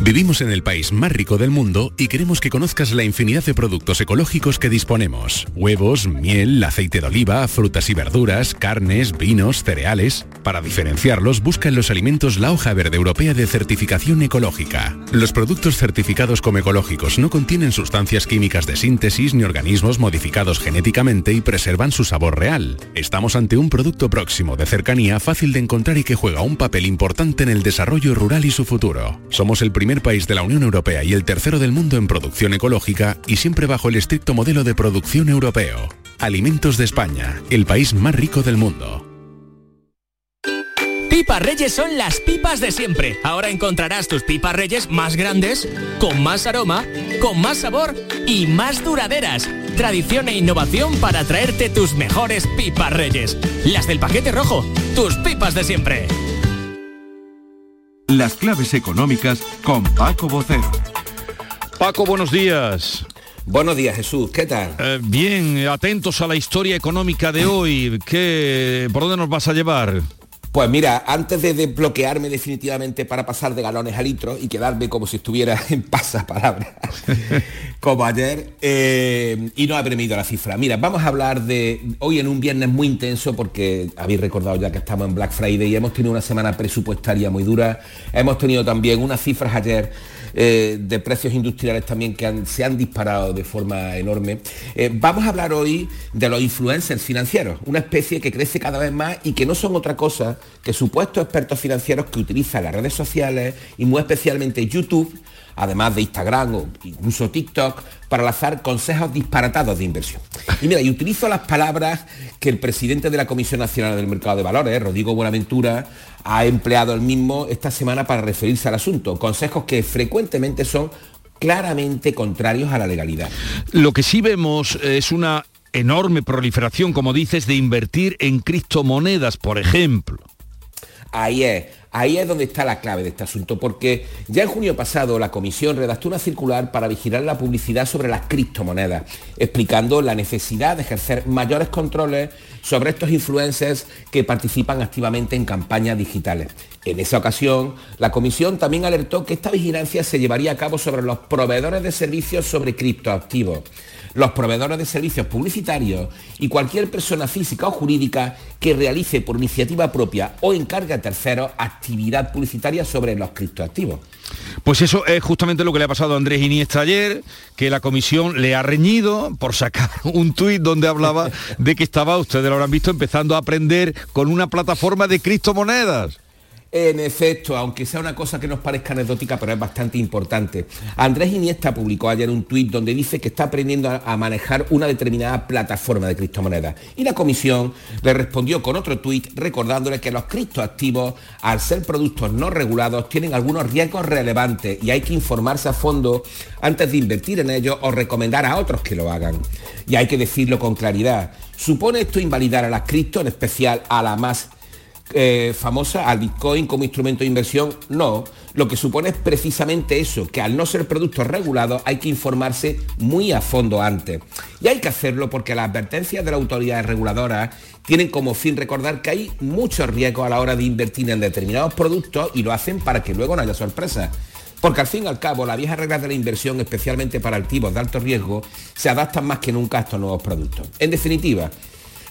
Vivimos en el país más rico del mundo y queremos que conozcas la infinidad de productos ecológicos que disponemos. Huevos, miel, aceite de oliva, frutas y verduras, carnes, vinos, cereales. Para diferenciarlos, busca en los alimentos la hoja verde europea de certificación ecológica. Los productos certificados como ecológicos no contienen sustancias químicas de síntesis ni organismos modificados genéticamente y preservan su sabor real. Estamos ante un producto próximo, de cercanía, fácil de encontrar y que juega un papel importante en el desarrollo rural y su futuro. Somos el país de la Unión Europea y el tercero del mundo en producción ecológica y siempre bajo el estricto modelo de producción europeo. Alimentos de España, el país más rico del mundo. Pipas Reyes son las pipas de siempre. Ahora encontrarás tus pipas Reyes más grandes, con más aroma, con más sabor y más duraderas. Tradición e innovación para traerte tus mejores pipas Reyes. Las del paquete rojo, tus pipas de siempre. Las claves económicas con Paco Bocero. Paco, buenos días. Buenos días, Jesús. ¿Qué tal? Eh, bien, atentos a la historia económica de hoy. ¿Qué, ¿Por dónde nos vas a llevar? Pues mira, antes de desbloquearme definitivamente para pasar de galones a litros y quedarme como si estuviera en pasapalabra, como ayer, eh, y no haberme ido a la cifra. Mira, vamos a hablar de hoy en un viernes muy intenso porque habéis recordado ya que estamos en Black Friday y hemos tenido una semana presupuestaria muy dura. Hemos tenido también unas cifras ayer eh, de precios industriales también que se han disparado de forma enorme. Eh, vamos a hablar hoy de los influencers financieros, una especie que crece cada vez más y que no son otra cosa que supuestos expertos financieros que utilizan las redes sociales y muy especialmente YouTube, además de Instagram o incluso TikTok, para lanzar consejos disparatados de inversión. Y mira, y utilizo las palabras que el presidente de la Comisión Nacional del Mercado de Valores, Rodrigo Buenaventura, ha empleado el mismo esta semana para referirse al asunto. Consejos que frecuentemente son claramente contrarios a la legalidad. Lo que sí vemos es una enorme proliferación, como dices, de invertir en criptomonedas, por ejemplo. Ahí es, ahí es donde está la clave de este asunto, porque ya en junio pasado la comisión redactó una circular para vigilar la publicidad sobre las criptomonedas, explicando la necesidad de ejercer mayores controles sobre estos influencers que participan activamente en campañas digitales. En esa ocasión, la comisión también alertó que esta vigilancia se llevaría a cabo sobre los proveedores de servicios sobre criptoactivos los proveedores de servicios publicitarios y cualquier persona física o jurídica que realice por iniciativa propia o encargue a terceros actividad publicitaria sobre los criptoactivos. Pues eso es justamente lo que le ha pasado a Andrés Iniesta ayer, que la comisión le ha reñido por sacar un tuit donde hablaba de que estaba, ustedes lo habrán visto, empezando a aprender con una plataforma de criptomonedas. En efecto, aunque sea una cosa que nos parezca anecdótica, pero es bastante importante. Andrés Iniesta publicó ayer un tuit donde dice que está aprendiendo a, manejar una determinada plataforma de criptomonedas. Y la comisión le respondió con otro tuit recordándole que los criptoactivos, al ser productos no regulados, tienen algunos riesgos relevantes y hay que informarse a fondo antes de invertir en ellos o recomendar a otros que lo hagan. Y hay que decirlo con claridad. ¿Supone esto invalidar a las cripto, en especial a la más eh, famosa al Bitcoin como instrumento de inversión, no. Lo que supone es precisamente eso, que al no ser productos regulados hay que informarse muy a fondo antes. Y hay que hacerlo porque las advertencias de las autoridades reguladoras tienen como fin recordar que hay muchos riesgos a la hora de invertir en determinados productos y lo hacen para que luego no haya sorpresas. Porque al fin y al cabo, las viejas reglas de la inversión, especialmente para activos de alto riesgo, se adaptan más que nunca a estos nuevos productos. En definitiva,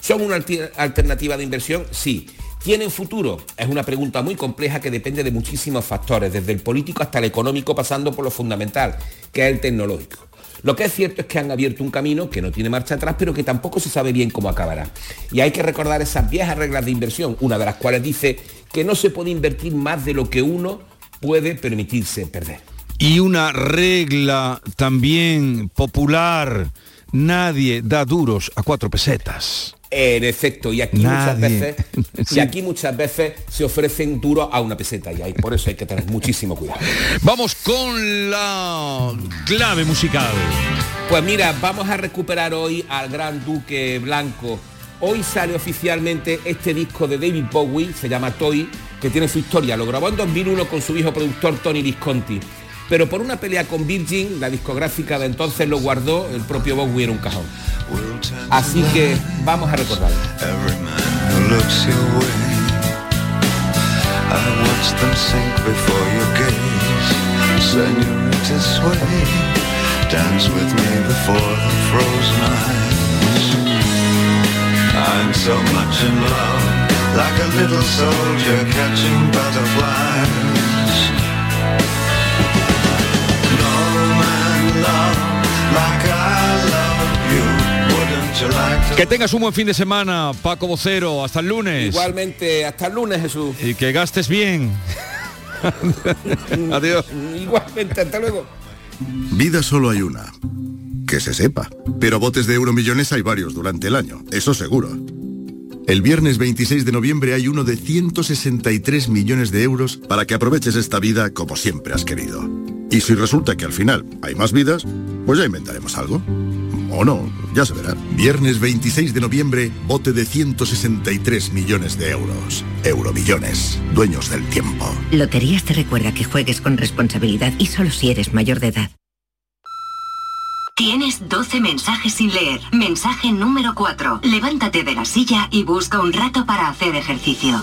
¿son una alternativa de inversión? Sí. ¿Tienen futuro? Es una pregunta muy compleja que depende de muchísimos factores, desde el político hasta el económico, pasando por lo fundamental, que es el tecnológico. Lo que es cierto es que han abierto un camino que no tiene marcha atrás, pero que tampoco se sabe bien cómo acabará. Y hay que recordar esas viejas reglas de inversión, una de las cuales dice que no se puede invertir más de lo que uno puede permitirse perder. Y una regla también popular, nadie da duros a cuatro pesetas. En efecto, y aquí muchas veces, y aquí muchas veces se ofrecen duros a una peseta y ahí por eso hay que tener muchísimo cuidado. Vamos con la clave musical. Pues mira, vamos a recuperar hoy al Gran Duque Blanco. Hoy sale oficialmente este disco de David Bowie, se llama Toy, que tiene su historia. Lo grabó en 2001 con su hijo productor Tony Visconti. Pero por una pelea con Virgin, la discográfica de entonces lo guardó, el propio Bowie era un cajón. Así que vamos a recordarlo. dance with me before the frozen eyes. I'm so much in love, like a little soldier catching butterflies. Que tengas un buen fin de semana, Paco Vocero. Hasta el lunes. Igualmente, hasta el lunes, Jesús. Y que gastes bien. Adiós. Igualmente, hasta luego. Vida solo hay una. Que se sepa. Pero botes de euromillones hay varios durante el año, eso seguro. El viernes 26 de noviembre hay uno de 163 millones de euros para que aproveches esta vida como siempre has querido. Y si resulta que al final hay más vidas, pues ya inventaremos algo. O no, ya se verá. Viernes 26 de noviembre, bote de 163 millones de euros. Euromillones, dueños del tiempo. Loterías te recuerda que juegues con responsabilidad y solo si eres mayor de edad. Tienes 12 mensajes sin leer. Mensaje número 4. Levántate de la silla y busca un rato para hacer ejercicio.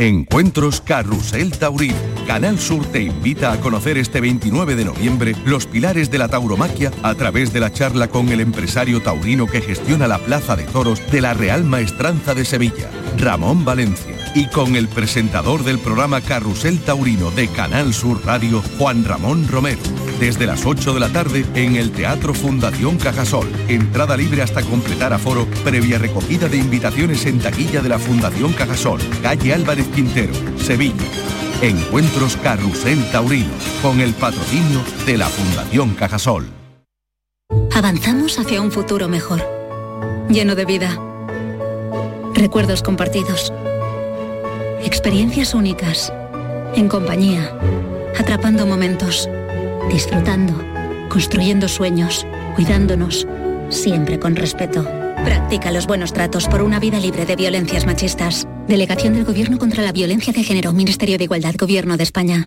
Encuentros Carrusel Taurino. Canal Sur te invita a conocer este 29 de noviembre los pilares de la tauromaquia a través de la charla con el empresario taurino que gestiona la Plaza de Toros de la Real Maestranza de Sevilla, Ramón Valencia, y con el presentador del programa Carrusel Taurino de Canal Sur Radio, Juan Ramón Romero. Desde las 8 de la tarde en el Teatro Fundación Cajasol. Entrada libre hasta completar aforo, previa recogida de invitaciones en taquilla de la Fundación Cajasol, calle Álvarez Quintero, Sevilla. Encuentros Carrusel Taurino, con el patrocinio de la Fundación Cajasol. Avanzamos hacia un futuro mejor, lleno de vida, recuerdos compartidos, experiencias únicas, en compañía, atrapando momentos, disfrutando, construyendo sueños, cuidándonos, siempre con respeto. Practica los buenos tratos por una vida libre de violencias machistas. Delegación del Gobierno contra la Violencia de Género, Ministerio de Igualdad, Gobierno de España.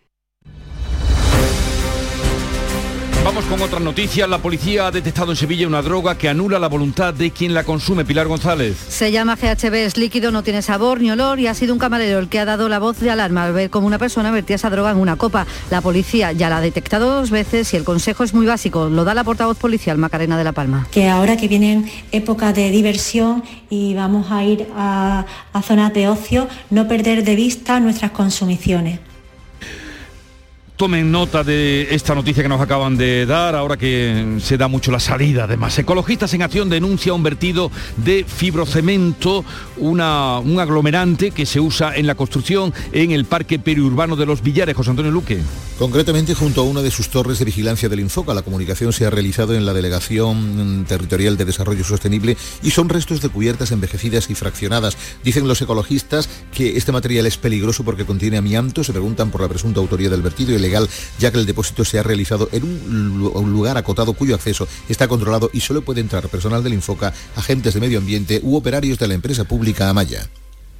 Vamos con otras noticias. La policía ha detectado en Sevilla una droga que anula la voluntad de quien la consume. Pilar González. Se llama GHB, es líquido, no tiene sabor ni olor y ha sido un camarero el que ha dado la voz de alarma al ver cómo una persona vertía esa droga en una copa. La policía ya la ha detectado dos veces y el consejo es muy básico. Lo da la portavoz policial Macarena de la Palma. que ahora que vienen épocas de diversión y vamos a ir a, a zonas de ocio, no perder de vista nuestras consumiciones. Tomen nota de esta noticia que nos acaban de dar, ahora que se da mucho la salida. Además, Ecologistas en Acción denuncia un vertido de fibrocemento, una, un aglomerante que se usa en la construcción en el Parque Periurbano de los Villares. José Antonio Luque. Concretamente junto a una de sus torres de vigilancia del Infoca, la comunicación se ha realizado en la Delegación Territorial de Desarrollo Sostenible y son restos de cubiertas envejecidas y fraccionadas. Dicen los ecologistas que este material es peligroso porque contiene amianto, se preguntan por la presunta autoría del vertido ilegal, ya que el depósito se ha realizado en un lu- un lugar acotado cuyo acceso está controlado y solo puede entrar personal del Infoca, agentes de medio ambiente u operarios de la empresa pública Amaya.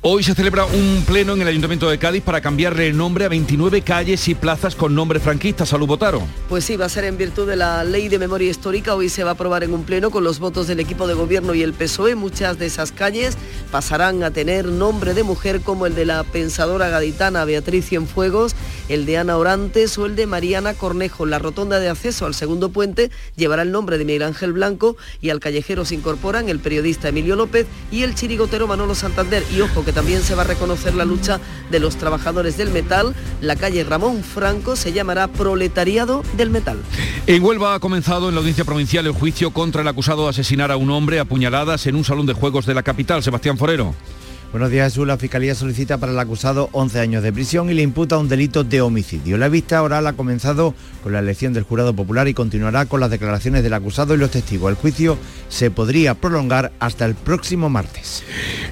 Hoy se celebra un pleno en el Ayuntamiento de Cádiz para cambiarle el nombre a 29 calles y plazas con nombre franquista. Salud, Botaro. Pues sí, va a ser en virtud de la Ley de Memoria Histórica. Hoy se va a aprobar en un pleno con los votos del equipo de gobierno y el PSOE. Muchas de esas calles pasarán a tener nombre de mujer como el de la pensadora gaditana Beatriz Cienfuegos, el de Ana Orantes o el de Mariana Cornejo. La rotonda de acceso al segundo puente llevará el nombre de Miguel Ángel Blanco y al callejero se incorporan el periodista Emilio López y el chirigotero Manolo Santander. Y ojo que también se va a reconocer la lucha de los trabajadores del metal. La calle Ramón Franco se llamará Proletariado del Metal. En Huelva ha comenzado en la audiencia provincial el juicio contra el acusado de asesinar a un hombre a puñaladas en un salón de juegos de la capital. Sebastián Forero. Buenos días, Jesús. La Fiscalía solicita para el acusado 11 años de prisión y le imputa un delito de homicidio. La vista oral ha comenzado con la elección del jurado popular y continuará con las declaraciones del acusado y los testigos. El juicio se podría prolongar hasta el próximo martes.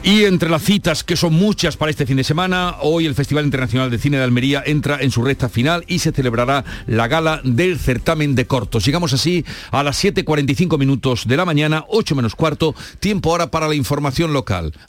Y entre las citas, que son muchas para este fin de semana, hoy el Festival Internacional de Cine de Almería entra en su recta final y se celebrará la gala del certamen de cortos. Llegamos así a las 7.45 minutos de la mañana, 8 menos cuarto, tiempo ahora para la información local.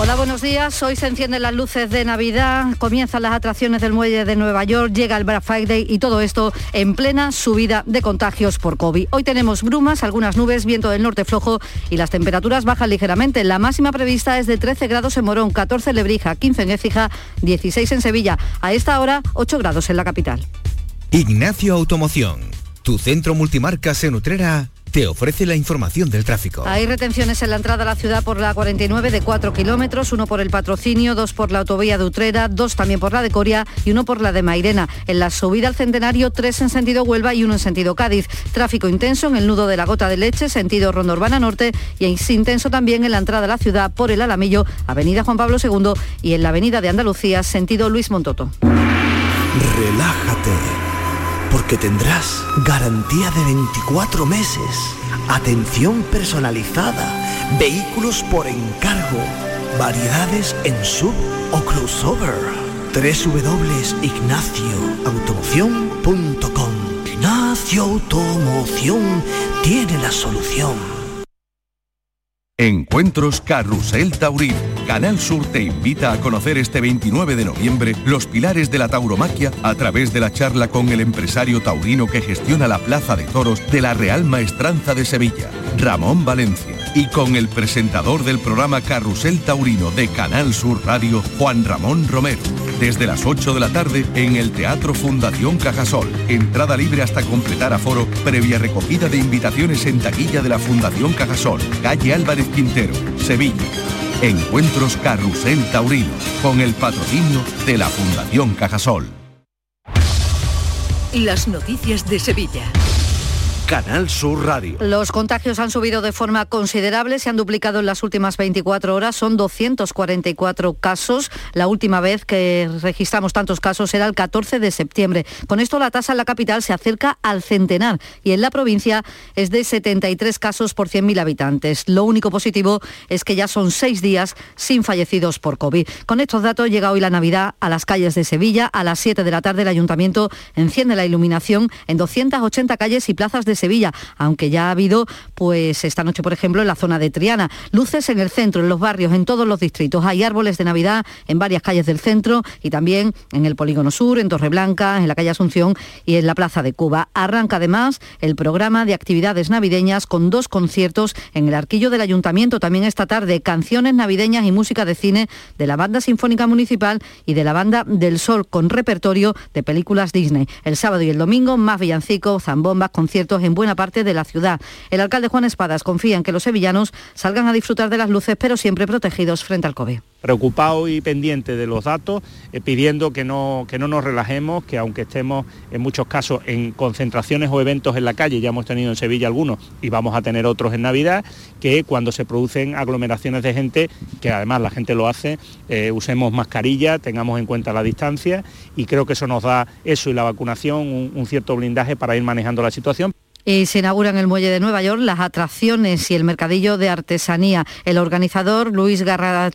Hola, buenos días. Hoy se encienden las luces de Navidad, comienzan las atracciones del muelle de Nueva York, llega el Black Friday y todo esto en plena subida de contagios por COVID. Hoy tenemos brumas, algunas nubes, viento del norte flojo y las temperaturas bajan ligeramente. La máxima prevista es de 13 grados en Morón, 14 en Lebrija, 15 en Écija, 16 en Sevilla. A esta hora, 8 grados en la capital. Ignacio Automoción, tu centro multimarcas en Utrera te ofrece la información del tráfico. Hay retenciones en la entrada a la ciudad por la 49 de 4 kilómetros, uno por el patrocinio, dos por la autovía de Utrera, dos también por la de Coria y uno por la de Mairena. En la subida al centenario, tres en sentido Huelva y uno en sentido Cádiz. Tráfico intenso en el nudo de la Gota de Leche, sentido Ronda Urbana Norte y es intenso también en la entrada a la ciudad por el Alamillo, Avenida Juan Pablo II y en la Avenida de Andalucía, sentido Luis Montoto. Relájate, porque tendrás garantía de 24 meses, atención personalizada, vehículos por encargo, variedades en sub o crossover. www.ignacioautomoción.com Ignacio Automoción tiene la solución. Encuentros Carrusel Taurino. Canal Sur te invita a conocer este 29 de noviembre los pilares de la tauromaquia a través de la charla con el empresario taurino que gestiona la Plaza de Toros de la Real Maestranza de Sevilla, Ramón Valencia, y con el presentador del programa Carrusel Taurino de Canal Sur Radio, Juan Ramón Romero. Desde las 8 de la tarde en el Teatro Fundación Cajasol. Entrada libre hasta completar aforo, previa recogida de invitaciones en taquilla de la Fundación Cajasol, calle Álvarez Quintero, Sevilla. Encuentros Carrusel Taurino, con el patrocinio de la Fundación Cajasol. Las noticias de Sevilla. Canal Sur Radio. Los contagios han subido de forma considerable, se han duplicado en las últimas 24 horas, son 244 casos. La última vez que registramos tantos casos era el 14 de septiembre. Con esto la tasa en la capital se acerca al centenar y en la provincia es de 73 casos por 100.000 habitantes. Lo único positivo es que ya son seis días sin fallecidos por COVID. Con estos datos llega hoy la Navidad a las calles de Sevilla. A las 7 de la tarde el ayuntamiento enciende la iluminación en 280 calles y plazas de Sevilla, aunque ya ha habido, pues esta noche, por ejemplo, en la zona de Triana, luces en el centro, en los barrios, en todos los distritos. Hay árboles de Navidad en varias calles del centro y también en el Polígono Sur, en Torreblanca, en la calle Asunción y en la Plaza de Cuba. Arranca además el programa de actividades navideñas con dos conciertos en el arquillo del ayuntamiento. También esta tarde, canciones navideñas y música de cine de la Banda Sinfónica Municipal y de la Banda del Sol con repertorio de películas Disney. El sábado y el domingo, más villancicos, zambombas, conciertos buena parte de la ciudad. El alcalde Juan Espadas confía en que los sevillanos salgan a disfrutar de las luces, pero siempre protegidos frente al COVID preocupado y pendiente de los datos, eh, pidiendo que no, que no nos relajemos, que aunque estemos en muchos casos en concentraciones o eventos en la calle, ya hemos tenido en Sevilla algunos y vamos a tener otros en Navidad, que cuando se producen aglomeraciones de gente, que además la gente lo hace, eh, usemos mascarilla, tengamos en cuenta la distancia y creo que eso nos da eso y la vacunación un, un cierto blindaje para ir manejando la situación. Y se inauguran en el Muelle de Nueva York las atracciones y el mercadillo de artesanía. El organizador Luis Garra,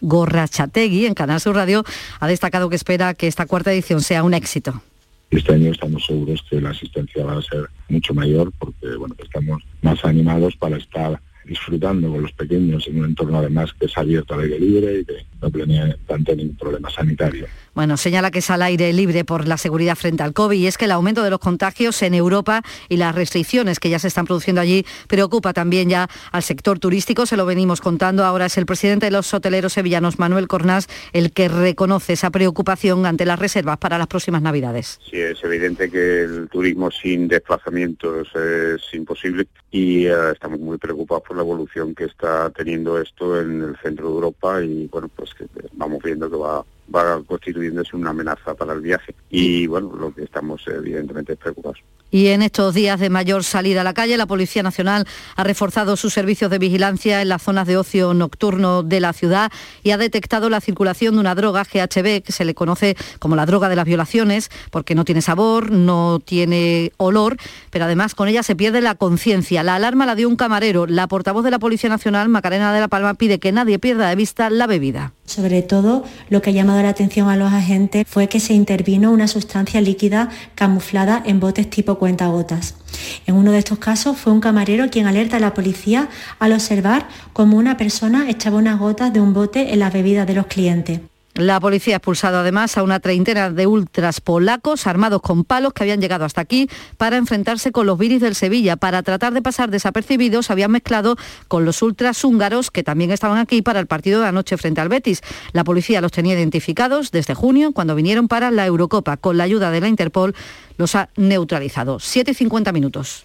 Gorrachategui en Canal Sur Radio ha destacado que espera que esta cuarta edición sea un éxito. Este año estamos seguros que la asistencia va a ser mucho mayor porque estamos más animados para estar disfrutando con los pequeños en un entorno además que es abierto al aire libre y que no plantea ningún problema sanitario. Bueno, señala que es al aire libre por la seguridad frente al COVID y es que el aumento de los contagios en Europa y las restricciones que ya se están produciendo allí preocupa también ya al sector turístico, se lo venimos contando. Ahora es el presidente de los hoteleros sevillanos, Manuel Cornás, el que reconoce esa preocupación ante las reservas para las próximas Navidades. Sí, es evidente que el turismo sin desplazamientos es imposible y eh, estamos muy preocupados por la evolución que está teniendo esto en el centro de Europa y bueno, pues que vamos viendo que va va constituyéndose una amenaza para el viaje. Y bueno, lo que estamos evidentemente preocupados. Y en estos días de mayor salida a la calle, la Policía Nacional ha reforzado sus servicios de vigilancia en las zonas de ocio nocturno de la ciudad y ha detectado la circulación de una droga GHB, que se le conoce como la droga de las violaciones, porque no tiene sabor, no tiene olor, pero además con ella se pierde la conciencia. La alarma la dio un camarero. La portavoz de la Policía Nacional, Macarena de la Palma, pide que nadie pierda de vista la bebida. Sobre todo, lo que ha llamado la atención a los agentes fue que se intervino una sustancia líquida camuflada en botes tipo cuentagotas. En uno de estos casos fue un camarero quien alerta a la policía al observar cómo una persona echaba unas gotas de un bote en las bebidas de los clientes. La policía ha expulsado además a una treintena de ultras polacos armados con palos que habían llegado hasta aquí para enfrentarse con los viris del Sevilla. Para tratar de pasar desapercibidos habían mezclado con los ultras húngaros que también estaban aquí para el partido de anoche frente al Betis. La policía los tenía identificados desde junio cuando vinieron para la Eurocopa. Con la ayuda de la Interpol los ha neutralizado. 7 y 50 minutos.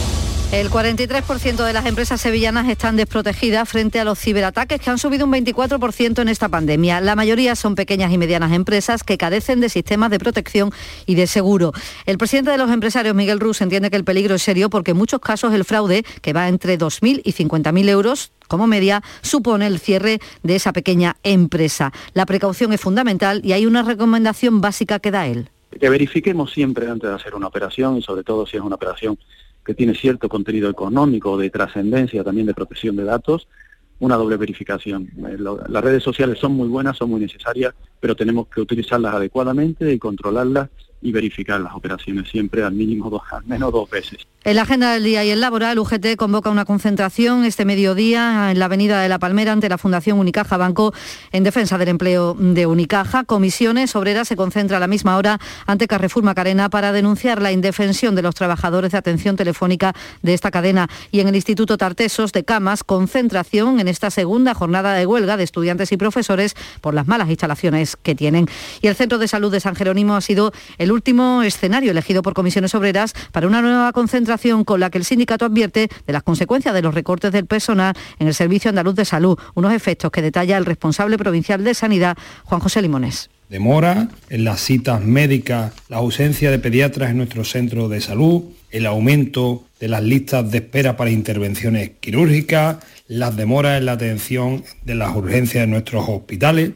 El 43% de las empresas sevillanas están desprotegidas frente a los ciberataques que han subido un 24% en esta pandemia. La mayoría son pequeñas y medianas empresas que carecen de sistemas de protección y de seguro. El presidente de los empresarios, Miguel Rus, entiende que el peligro es serio porque en muchos casos el fraude, que va entre 2.000 y 50.000 euros, como media supone el cierre de esa pequeña empresa. La precaución es fundamental y hay una recomendación básica que da él. Que verifiquemos siempre antes de hacer una operación y sobre todo si es una operación que tiene cierto contenido económico, de trascendencia, también de protección de datos, una doble verificación. Eh, las redes sociales son muy buenas, son muy necesarias, pero tenemos que utilizarlas adecuadamente y controlarlas y verificar las operaciones siempre al mínimo dos, al menos dos veces. En la agenda del día y el laboral, UGT convoca una concentración este mediodía en la Avenida de la Palmera ante la Fundación Unicaja Banco en defensa del empleo de Unicaja. Comisiones Obreras se concentra a la misma hora ante Carrefour Macarena para denunciar la indefensión de los trabajadores de atención telefónica de esta cadena. Y en el Instituto Tartesos de Camas, concentración en esta segunda jornada de huelga de estudiantes y profesores por las malas instalaciones que tienen. Y el Centro de Salud de San Jerónimo ha sido el último escenario elegido por Comisiones Obreras para una nueva concentración con la que el sindicato advierte de las consecuencias de los recortes del personal en el Servicio Andaluz de Salud, unos efectos que detalla el responsable provincial de Sanidad, Juan José Limones demora en las citas médicas, la ausencia de pediatras en nuestro centro de salud, el aumento de las listas de espera para intervenciones quirúrgicas, las demoras en la atención de las urgencias de nuestros hospitales.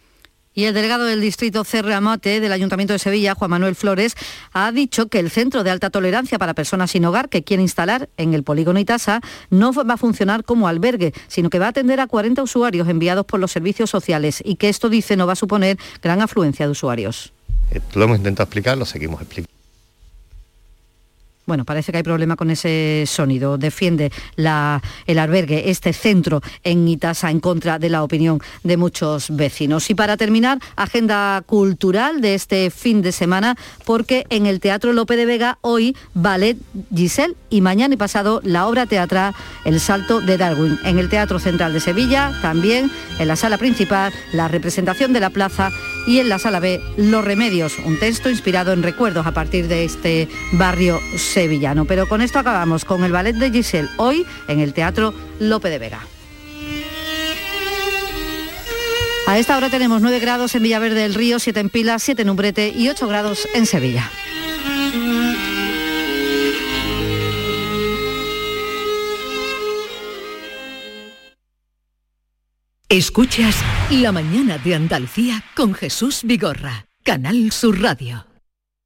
Y el delegado del distrito Cerramate del Ayuntamiento de Sevilla, Juan Manuel Flores, ha dicho que el centro de alta tolerancia para personas sin hogar que quiere instalar en el polígono Itasa no va a funcionar como albergue, sino que va a atender a 40 usuarios enviados por los servicios sociales y que esto dice no va a suponer gran afluencia de usuarios. Lo hemos intentado explicar, lo seguimos explicando. Bueno, parece que hay problema con ese sonido. Defiende el albergue, este centro en Itasa, en contra de la opinión de muchos vecinos. Y para terminar, agenda cultural de este fin de semana, porque en el Teatro Lope de Vega hoy ballet Giselle y mañana y pasado la obra teatral El Salto de Darwin. En el Teatro Central de Sevilla, también en la sala principal, la representación de la plaza y en la sala B, Los Remedios, un texto inspirado en recuerdos a partir de este barrio sevillano. Pero con esto acabamos con el ballet de Giselle, hoy en el Teatro Lope de Vega. A esta hora tenemos 9 grados en Villaverde del Río, 7 en Pilas, 7 en Umbrete y 8 grados en Sevilla. Escuchas La mañana de Andalucía con Jesús Vigorra, Canal Sur Radio.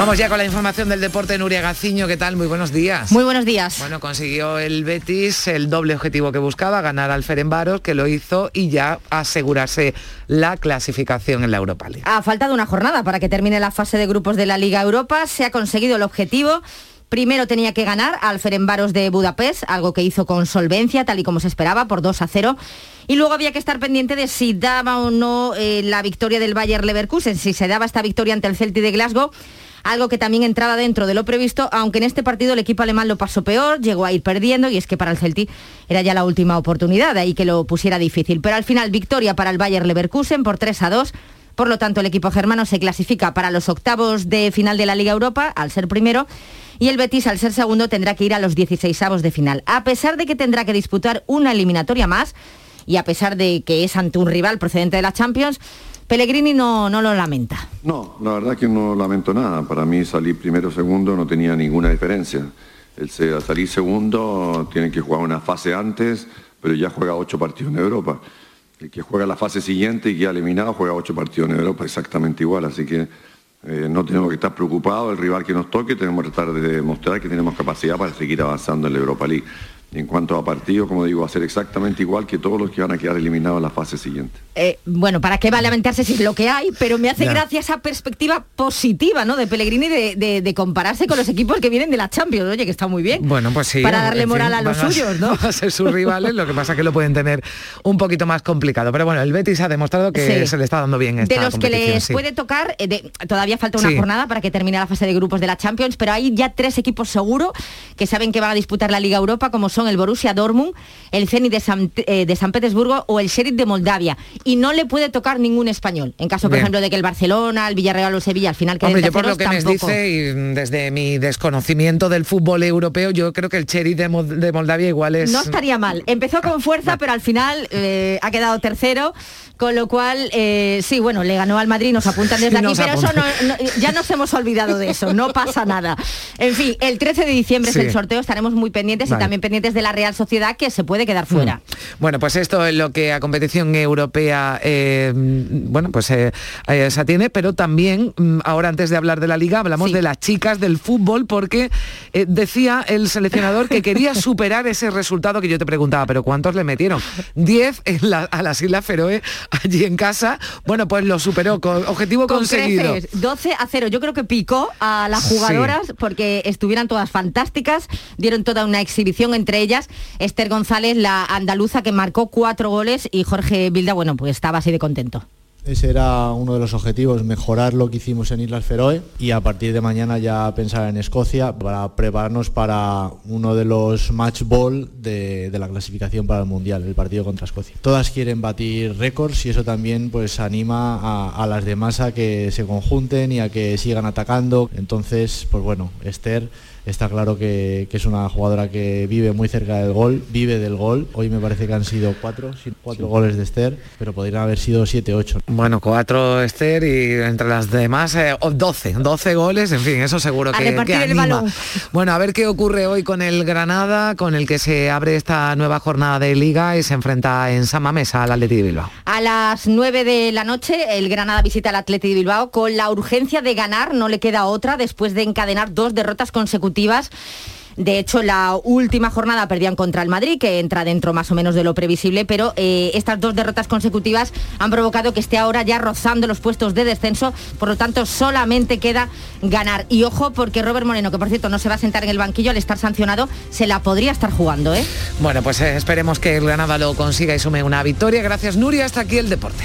Vamos ya con la información del deporte Nuria Gaciño, ¿qué tal? Muy buenos días. Muy buenos días. Bueno, consiguió el Betis el doble objetivo que buscaba, ganar al Ferenbaros, que lo hizo y ya asegurarse la clasificación en la Europa League. Ha faltado una jornada para que termine la fase de grupos de la Liga Europa, se ha conseguido el objetivo. Primero tenía que ganar al Ferenbaros de Budapest, algo que hizo con solvencia, tal y como se esperaba, por 2 a 0. Y luego había que estar pendiente de si daba o no eh, la victoria del Bayer Leverkusen, si se daba esta victoria ante el Celtic de Glasgow algo que también entraba dentro de lo previsto, aunque en este partido el equipo alemán lo pasó peor, llegó a ir perdiendo y es que para el Celtic era ya la última oportunidad, ahí que lo pusiera difícil. Pero al final victoria para el Bayer Leverkusen por 3 a 2. Por lo tanto, el equipo germano se clasifica para los octavos de final de la Liga Europa, al ser primero, y el Betis, al ser segundo, tendrá que ir a los 16 avos de final. A pesar de que tendrá que disputar una eliminatoria más, y a pesar de que es ante un rival procedente de la Champions, Pellegrini no, no lo lamenta. No, la verdad que no lamento nada. Para mí salir primero o segundo no tenía ninguna diferencia. El salir segundo tiene que jugar una fase antes, pero ya juega ocho partidos en Europa. El que juega la fase siguiente y que ha eliminado juega ocho partidos en Europa exactamente igual. Así que eh, no tenemos que estar preocupados. El rival que nos toque tenemos que tratar de demostrar que tenemos capacidad para seguir avanzando en la Europa League. En cuanto a partidos, como digo, va a ser exactamente igual que todos los que van a quedar eliminados en la fase siguiente. Eh, bueno, ¿para qué va a lamentarse si es lo que hay? Pero me hace gracia esa perspectiva positiva, ¿no? De Pellegrini de, compararse con los equipos que vienen de la Champions, oye, que está muy bien. Bueno, pues sí. Para darle moral a los suyos, ¿no? a ser sus rivales, lo que pasa es que lo pueden tener un poquito más complicado. Pero bueno, el Betis ha demostrado que se le está dando bien esta De los que les puede tocar, eh, todavía falta una jornada para que termine la fase de grupos de la Champions, pero hay ya tres equipos seguros que saben que van a disputar la Liga Europa, como son el Borussia Dortmund, el Zenit de San, eh, de San Petersburgo o el Sheriff de Moldavia. Y no le puede tocar ningún español. En caso, por ejemplo, de que el Barcelona, el Villarreal o Sevilla al final queden Hombre, yo por lo que me dice y desde mi desconocimiento del fútbol europeo, yo creo que el Sheriff de, Moldavia igual es... No estaría mal. Empezó con fuerza, pero al final eh, ha quedado tercero. Con lo cual, eh, sí, bueno, le ganó al Madrid, nos apuntan desde aquí, pero eso ya nos hemos olvidado de eso, no pasa nada. En fin, el 13 de diciembre es el sorteo, estaremos muy pendientes y también pendientes de la Real Sociedad que se puede quedar fuera. Mm. Bueno, pues esto es lo que a competición europea, eh, bueno, pues eh, se atiende, pero también, mm, ahora antes de hablar de la liga, hablamos de las chicas del fútbol, porque decía el seleccionador que quería superar ese resultado que yo te preguntaba, pero ¿cuántos le metieron? 10 a las Islas Feroe allí en casa, bueno, pues lo superó, con objetivo conseguido. 12 a 0, yo creo que picó a las jugadoras porque estuvieran todas fantásticas, dieron toda una exhibición entre ellas, Esther González, la andaluza que marcó cuatro goles y Jorge Bilda, bueno, pues estaba así de contento. Ese era uno de los objetivos, mejorar lo que hicimos en Islas Feroe y a partir de mañana ya pensar en Escocia para prepararnos para uno de los match ball de, la clasificación para el Mundial, el partido contra Escocia. Todas quieren batir récords y eso también pues anima a, a las demás a que se conjunten y a que sigan atacando. Entonces, pues bueno, Esther está claro que, es una jugadora que vive muy cerca del gol, vive del gol. Hoy me parece que han sido cuatro, cuatro goles de Esther, pero podrían haber sido siete, ocho. Bueno, cuatro Esther y entre las demás eh, doce, doce goles, en fin, eso seguro que, anima. Bueno, a ver qué ocurre hoy con el Granada, con el que se abre esta nueva jornada de Liga y se enfrenta en San Mamés al Atleti de Bilbao. A las nueve de la noche el Granada visita al Atleti de Bilbao con la urgencia de ganar, no le queda otra después de encadenar dos derrotas consecutivas de hecho, la última jornada perdían contra el Madrid, que entra dentro más o menos de lo previsible, pero eh, estas dos derrotas consecutivas han provocado que esté ahora ya rozando los puestos de descenso, por lo tanto solamente queda ganar. Y ojo, porque Robert Moreno, que por cierto no se va a sentar en el banquillo al estar sancionado, se la podría estar jugando. ¿eh? Bueno, pues eh, esperemos que el Granada lo consiga y sume una victoria. Gracias, Nuria. Hasta aquí el deporte.